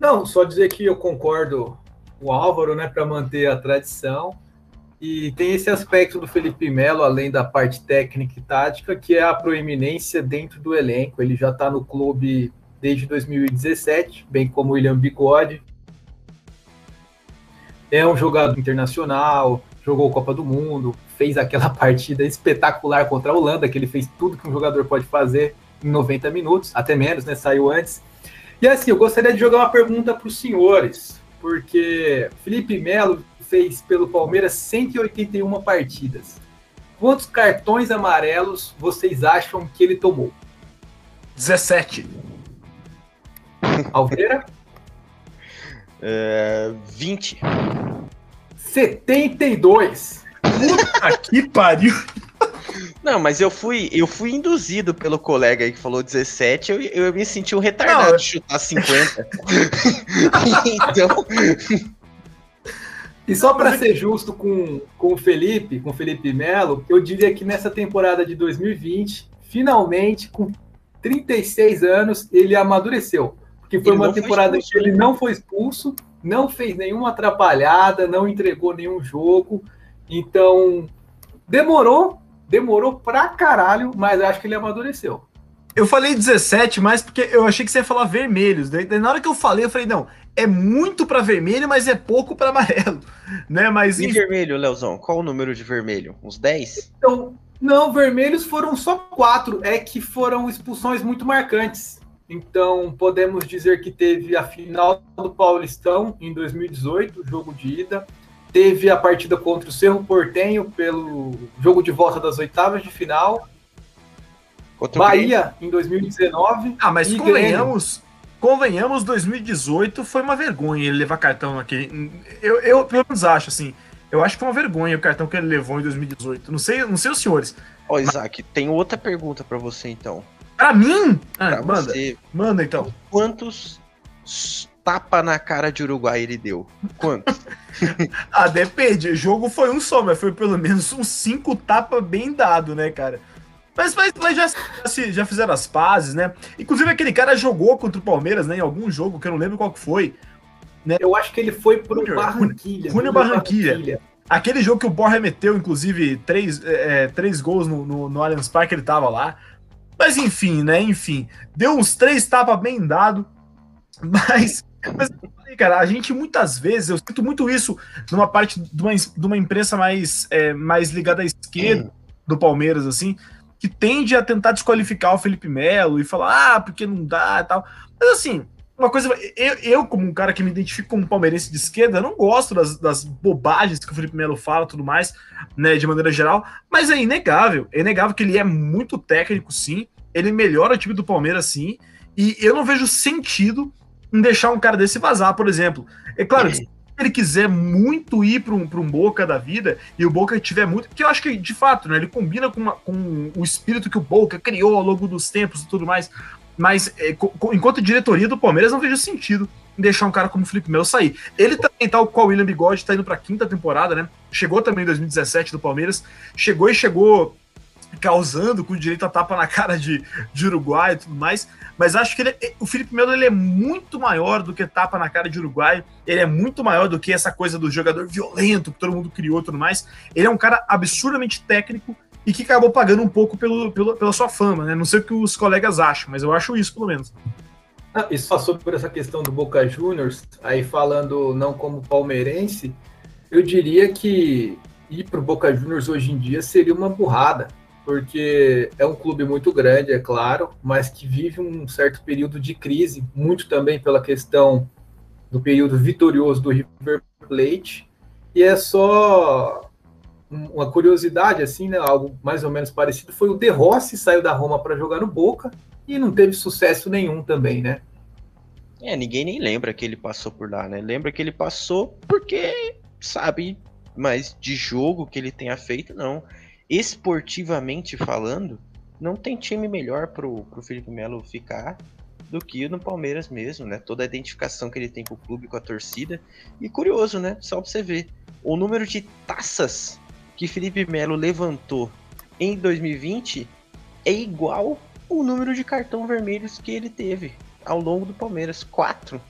Não, só dizer que eu concordo com o Álvaro, né, para manter a tradição. E tem esse aspecto do Felipe Melo, além da parte técnica e tática, que é a proeminência dentro do elenco. Ele já está no clube desde 2017, bem como William Bigode. É um jogador internacional, jogou Copa do Mundo, fez aquela partida espetacular contra a Holanda, que ele fez tudo que um jogador pode fazer em 90 minutos, até menos, né? Saiu antes. E assim, eu gostaria de jogar uma pergunta para os senhores, porque Felipe Melo fez pelo Palmeiras 181 partidas. Quantos cartões amarelos vocês acham que ele tomou? 17. Alveira? É, 20. 72. Puta que pariu. Não, mas eu fui, eu fui induzido pelo colega aí que falou 17, eu, eu me senti um retardado Não, de chutar 50. então. E só para ser justo com, com o Felipe, com o Felipe Melo, eu diria que nessa temporada de 2020, finalmente, com 36 anos, ele amadureceu. Porque foi ele uma temporada expulso, que ele não foi expulso, não fez nenhuma atrapalhada, não entregou nenhum jogo. Então, demorou, demorou pra caralho, mas acho que ele amadureceu. Eu falei 17, mas porque eu achei que você ia falar vermelhos. Daí, na hora que eu falei, eu falei, não, é muito para vermelho, mas é pouco para amarelo, né? Mas e vermelho, Leozão? Qual o número de vermelho? Uns 10? Então, não, vermelhos foram só quatro. É que foram expulsões muito marcantes. Então, podemos dizer que teve a final do Paulistão em 2018, jogo de ida. Teve a partida contra o Cerro Portenho pelo jogo de volta das oitavas de final. Outro Bahia em 2019. Ah, mas convenhamos, convenhamos, 2018 foi uma vergonha ele levar cartão naquele. Eu, eu pelo menos acho, assim. Eu acho que foi uma vergonha o cartão que ele levou em 2018. Não sei, não sei os senhores. Ó, oh, Isaac, mas... tem outra pergunta para você então. Pra mim? Ah, pra manda. Você, manda então. Quantos tapa na cara de Uruguai ele deu? Quantos? ah, depende. O jogo foi um só, mas foi pelo menos uns cinco tapas bem dado, né, cara? Mas, mas, mas já, já, já, fizeram as pazes, né? Inclusive, aquele cara jogou contra o Palmeiras, né? Em algum jogo, que eu não lembro qual que foi. Né? Eu acho que ele foi pro Junior, Barranquilha. Júnior Barranquilha. Barranquilha. Aquele jogo que o Borja meteu, inclusive, três, é, é, três gols no, no, no Allianz Parque, ele tava lá. Mas enfim, né? Enfim. Deu uns três tapas bem dado. Mas, mas cara, a gente muitas vezes, eu sinto muito isso numa parte de uma, de uma imprensa mais, é, mais ligada à esquerda do Palmeiras, assim, que tende a tentar desqualificar o Felipe Melo e falar, ah, porque não dá e tal. Mas assim, uma coisa, eu, eu, como um cara que me identifico como palmeirense de esquerda, não gosto das, das bobagens que o Felipe Melo fala tudo mais, né, de maneira geral, mas é inegável, é inegável que ele é muito técnico, sim, ele melhora o time do Palmeiras, sim, e eu não vejo sentido em deixar um cara desse vazar, por exemplo. É claro, se ele quiser muito ir para um, um Boca da vida, e o Boca tiver muito, que eu acho que, de fato, né, ele combina com, uma, com o espírito que o Boca criou ao longo dos tempos e tudo mais, mas é, enquanto diretoria do Palmeiras, não vejo sentido em deixar um cara como o Felipe Melo sair. Ele também, tal qual o William Bigode, tá indo pra quinta temporada, né? Chegou também em 2017 do Palmeiras. Chegou e chegou causando com direito a tapa na cara de, de Uruguai e tudo mais. Mas acho que ele, o Felipe Melo ele é muito maior do que tapa na cara de Uruguai. Ele é muito maior do que essa coisa do jogador violento que todo mundo criou e tudo mais. Ele é um cara absurdamente técnico e que acabou pagando um pouco pelo, pelo, pela sua fama, né? Não sei o que os colegas acham, mas eu acho isso, pelo menos. Ah, e só sobre essa questão do Boca Juniors, aí falando não como palmeirense, eu diria que ir para o Boca Juniors hoje em dia seria uma burrada, porque é um clube muito grande, é claro, mas que vive um certo período de crise, muito também pela questão do período vitorioso do River Plate, e é só uma curiosidade, assim, né, algo mais ou menos parecido, foi o De Rossi saiu da Roma para jogar no Boca e não teve sucesso nenhum também, né? É, ninguém nem lembra que ele passou por lá, né? Lembra que ele passou porque sabe, mas de jogo que ele tenha feito, não. Esportivamente falando, não tem time melhor pro, pro Felipe Melo ficar do que no Palmeiras mesmo, né? Toda a identificação que ele tem com o clube, com a torcida. E curioso, né? Só pra você ver. O número de taças que Felipe Melo levantou em 2020 é igual o número de cartão vermelhos que ele teve ao longo do Palmeiras, quatro.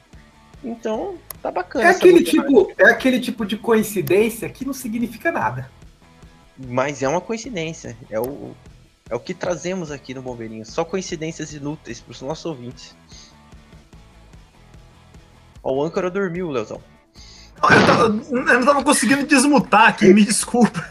Então, tá bacana. É aquele, tipo, é aquele tipo de coincidência que não significa nada. Mas é uma coincidência. É o, é o que trazemos aqui no Bombeirinho. Só coincidências inúteis para os nossos ouvintes. Ó, o âncora dormiu, Leozão. Eu, tava, eu não tava conseguindo desmutar aqui, me desculpa.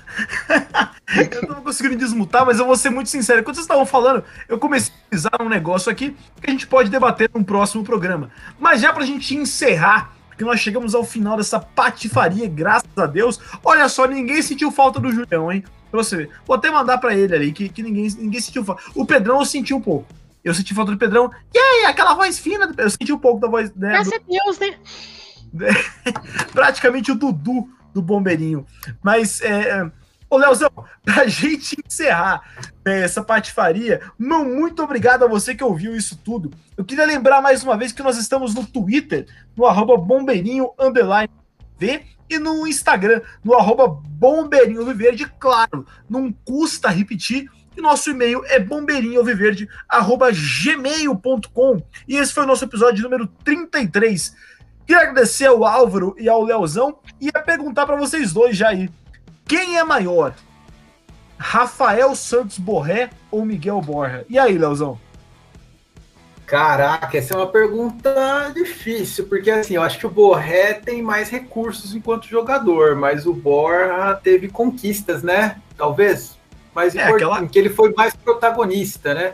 eu não tava conseguindo desmutar, mas eu vou ser muito sincero. Quando vocês estavam falando, eu comecei a pesquisar um negócio aqui que a gente pode debater num próximo programa. Mas já pra gente encerrar, porque nós chegamos ao final dessa patifaria, graças a Deus. Olha só, ninguém sentiu falta do Julião, hein? Pra você ver. Vou até mandar pra ele ali, que, que ninguém, ninguém sentiu falta. O Pedrão eu senti um pouco. Eu senti falta do Pedrão. E aí, aquela voz fina, eu senti um pouco da voz. Né, Graças a Deus, né? praticamente o Dudu do Bombeirinho. Mas, é, ô Leozão, pra gente encerrar né, essa patifaria, não, muito obrigado a você que ouviu isso tudo. Eu queria lembrar mais uma vez que nós estamos no Twitter, no arroba bombeirinho V, e no Instagram, no arroba bombeirinho claro, não custa repetir, e nosso e-mail é bombeirinhoviverde.gmail.com. E esse foi o nosso episódio número 33. Queria agradecer ao Álvaro e ao Leozão e ia perguntar para vocês dois já aí. Quem é maior? Rafael Santos Borré ou Miguel Borja? E aí, Leozão? Caraca, essa é uma pergunta difícil, porque assim, eu acho que o Borré tem mais recursos enquanto jogador, mas o Borja teve conquistas, né? Talvez mais é, importante, aquela... que ele foi mais protagonista, né?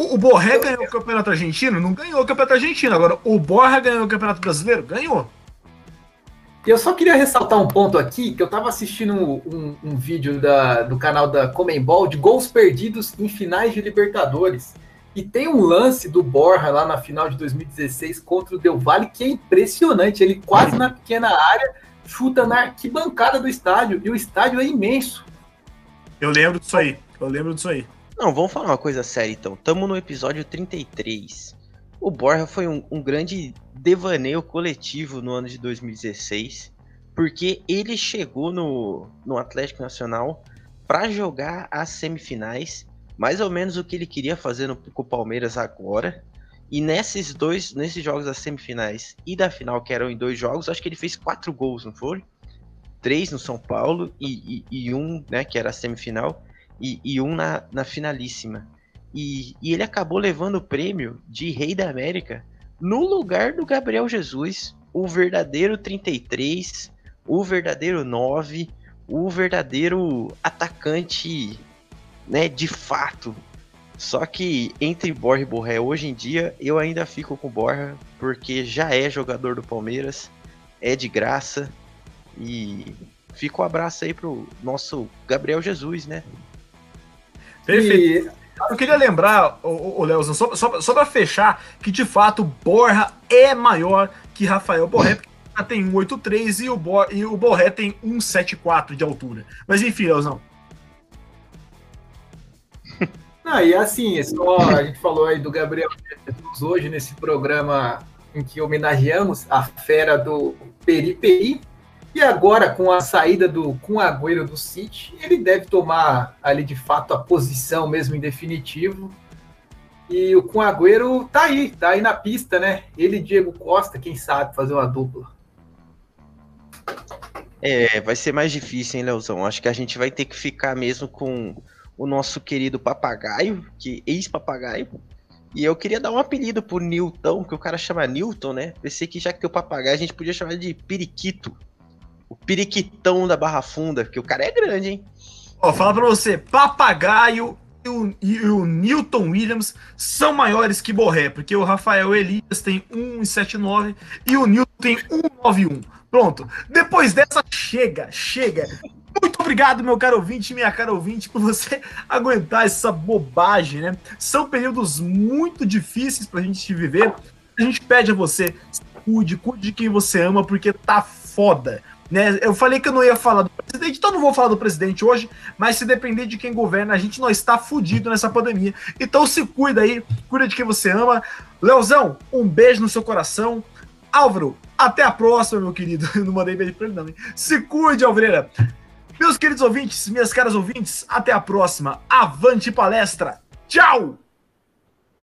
O, Borré ganhou o Campeonato Argentino? Não ganhou o Campeonato Argentino. Agora, o Borja ganhou o Campeonato Brasileiro? Ganhou. Eu só queria ressaltar um ponto aqui, que eu estava assistindo um, um, um, vídeo da, do canal da Comembol de gols perdidos em finais de Libertadores. E tem um lance do Borja lá na final de 2016 contra o Del Valle que é impressionante. Ele quase na pequena área chuta na arquibancada do estádio. E o estádio é imenso. Eu lembro disso aí. Eu lembro disso aí. Não, vamos falar uma coisa séria então. Tamo no episódio 33. O Borja foi um, um grande devaneio coletivo no ano de 2016, porque ele chegou no, no Atlético Nacional para jogar as semifinais, mais ou menos o que ele queria fazer no, com o Palmeiras agora. E nesses dois, nesses jogos das semifinais e da final, que eram em dois jogos, acho que ele fez quatro gols, não foi? Três no São Paulo e, e, e um, né, que era a semifinal e, e um na, na finalíssima. E, e, ele acabou levando o prêmio de Rei da América no lugar do Gabriel Jesus, o verdadeiro 33, o verdadeiro 9, o verdadeiro atacante, né, de fato. Só que entre Borja e Borré hoje em dia, eu ainda fico com Borja, porque já é jogador do Palmeiras, é de graça. E fica o um abraço aí pro nosso Gabriel Jesus, né? Perfeito. E... Eu queria lembrar, o, Leozão, só, só, só para fechar, que de fato Borja é maior que Rafael Borré, porque tem 1,83 e o, Bor, e o Borré tem 1,74 de altura. Mas enfim, Leozão. Ah, e assim, é só, a gente falou aí do Gabriel Jesus hoje nesse programa em que homenageamos a fera do Peri Peri. E agora, com a saída do com Agüero do City, ele deve tomar ali de fato a posição mesmo em definitivo. E o com Agüero tá aí, tá aí na pista, né? Ele e Diego Costa, quem sabe fazer uma dupla. É, vai ser mais difícil, hein, Leozão? Acho que a gente vai ter que ficar mesmo com o nosso querido papagaio, que ex-papagaio. E eu queria dar um apelido pro Newton, que o cara chama Newton, né? Pensei que já que tem o papagaio, a gente podia chamar de periquito. O periquitão da Barra Funda, porque o cara é grande, hein? Ó, fala pra você, papagaio e o, e o Newton Williams são maiores que Borré, porque o Rafael Elias tem 1,79 e o Newton tem 1,91. Pronto. Depois dessa, chega, chega. Muito obrigado, meu caro ouvinte, minha cara ouvinte, por você aguentar essa bobagem, né? São períodos muito difíceis pra gente viver. A gente pede a você, cuide, cuide de quem você ama, porque tá foda. Né? Eu falei que eu não ia falar do presidente, então não vou falar do presidente hoje, mas se depender de quem governa, a gente não está fudido nessa pandemia. Então se cuida aí, cuida de quem você ama. Leozão, um beijo no seu coração. Álvaro, até a próxima, meu querido. Não mandei beijo pra ele, não, hein? Se cuide, Alvreira. Meus queridos ouvintes, minhas caras ouvintes, até a próxima. Avante palestra. Tchau!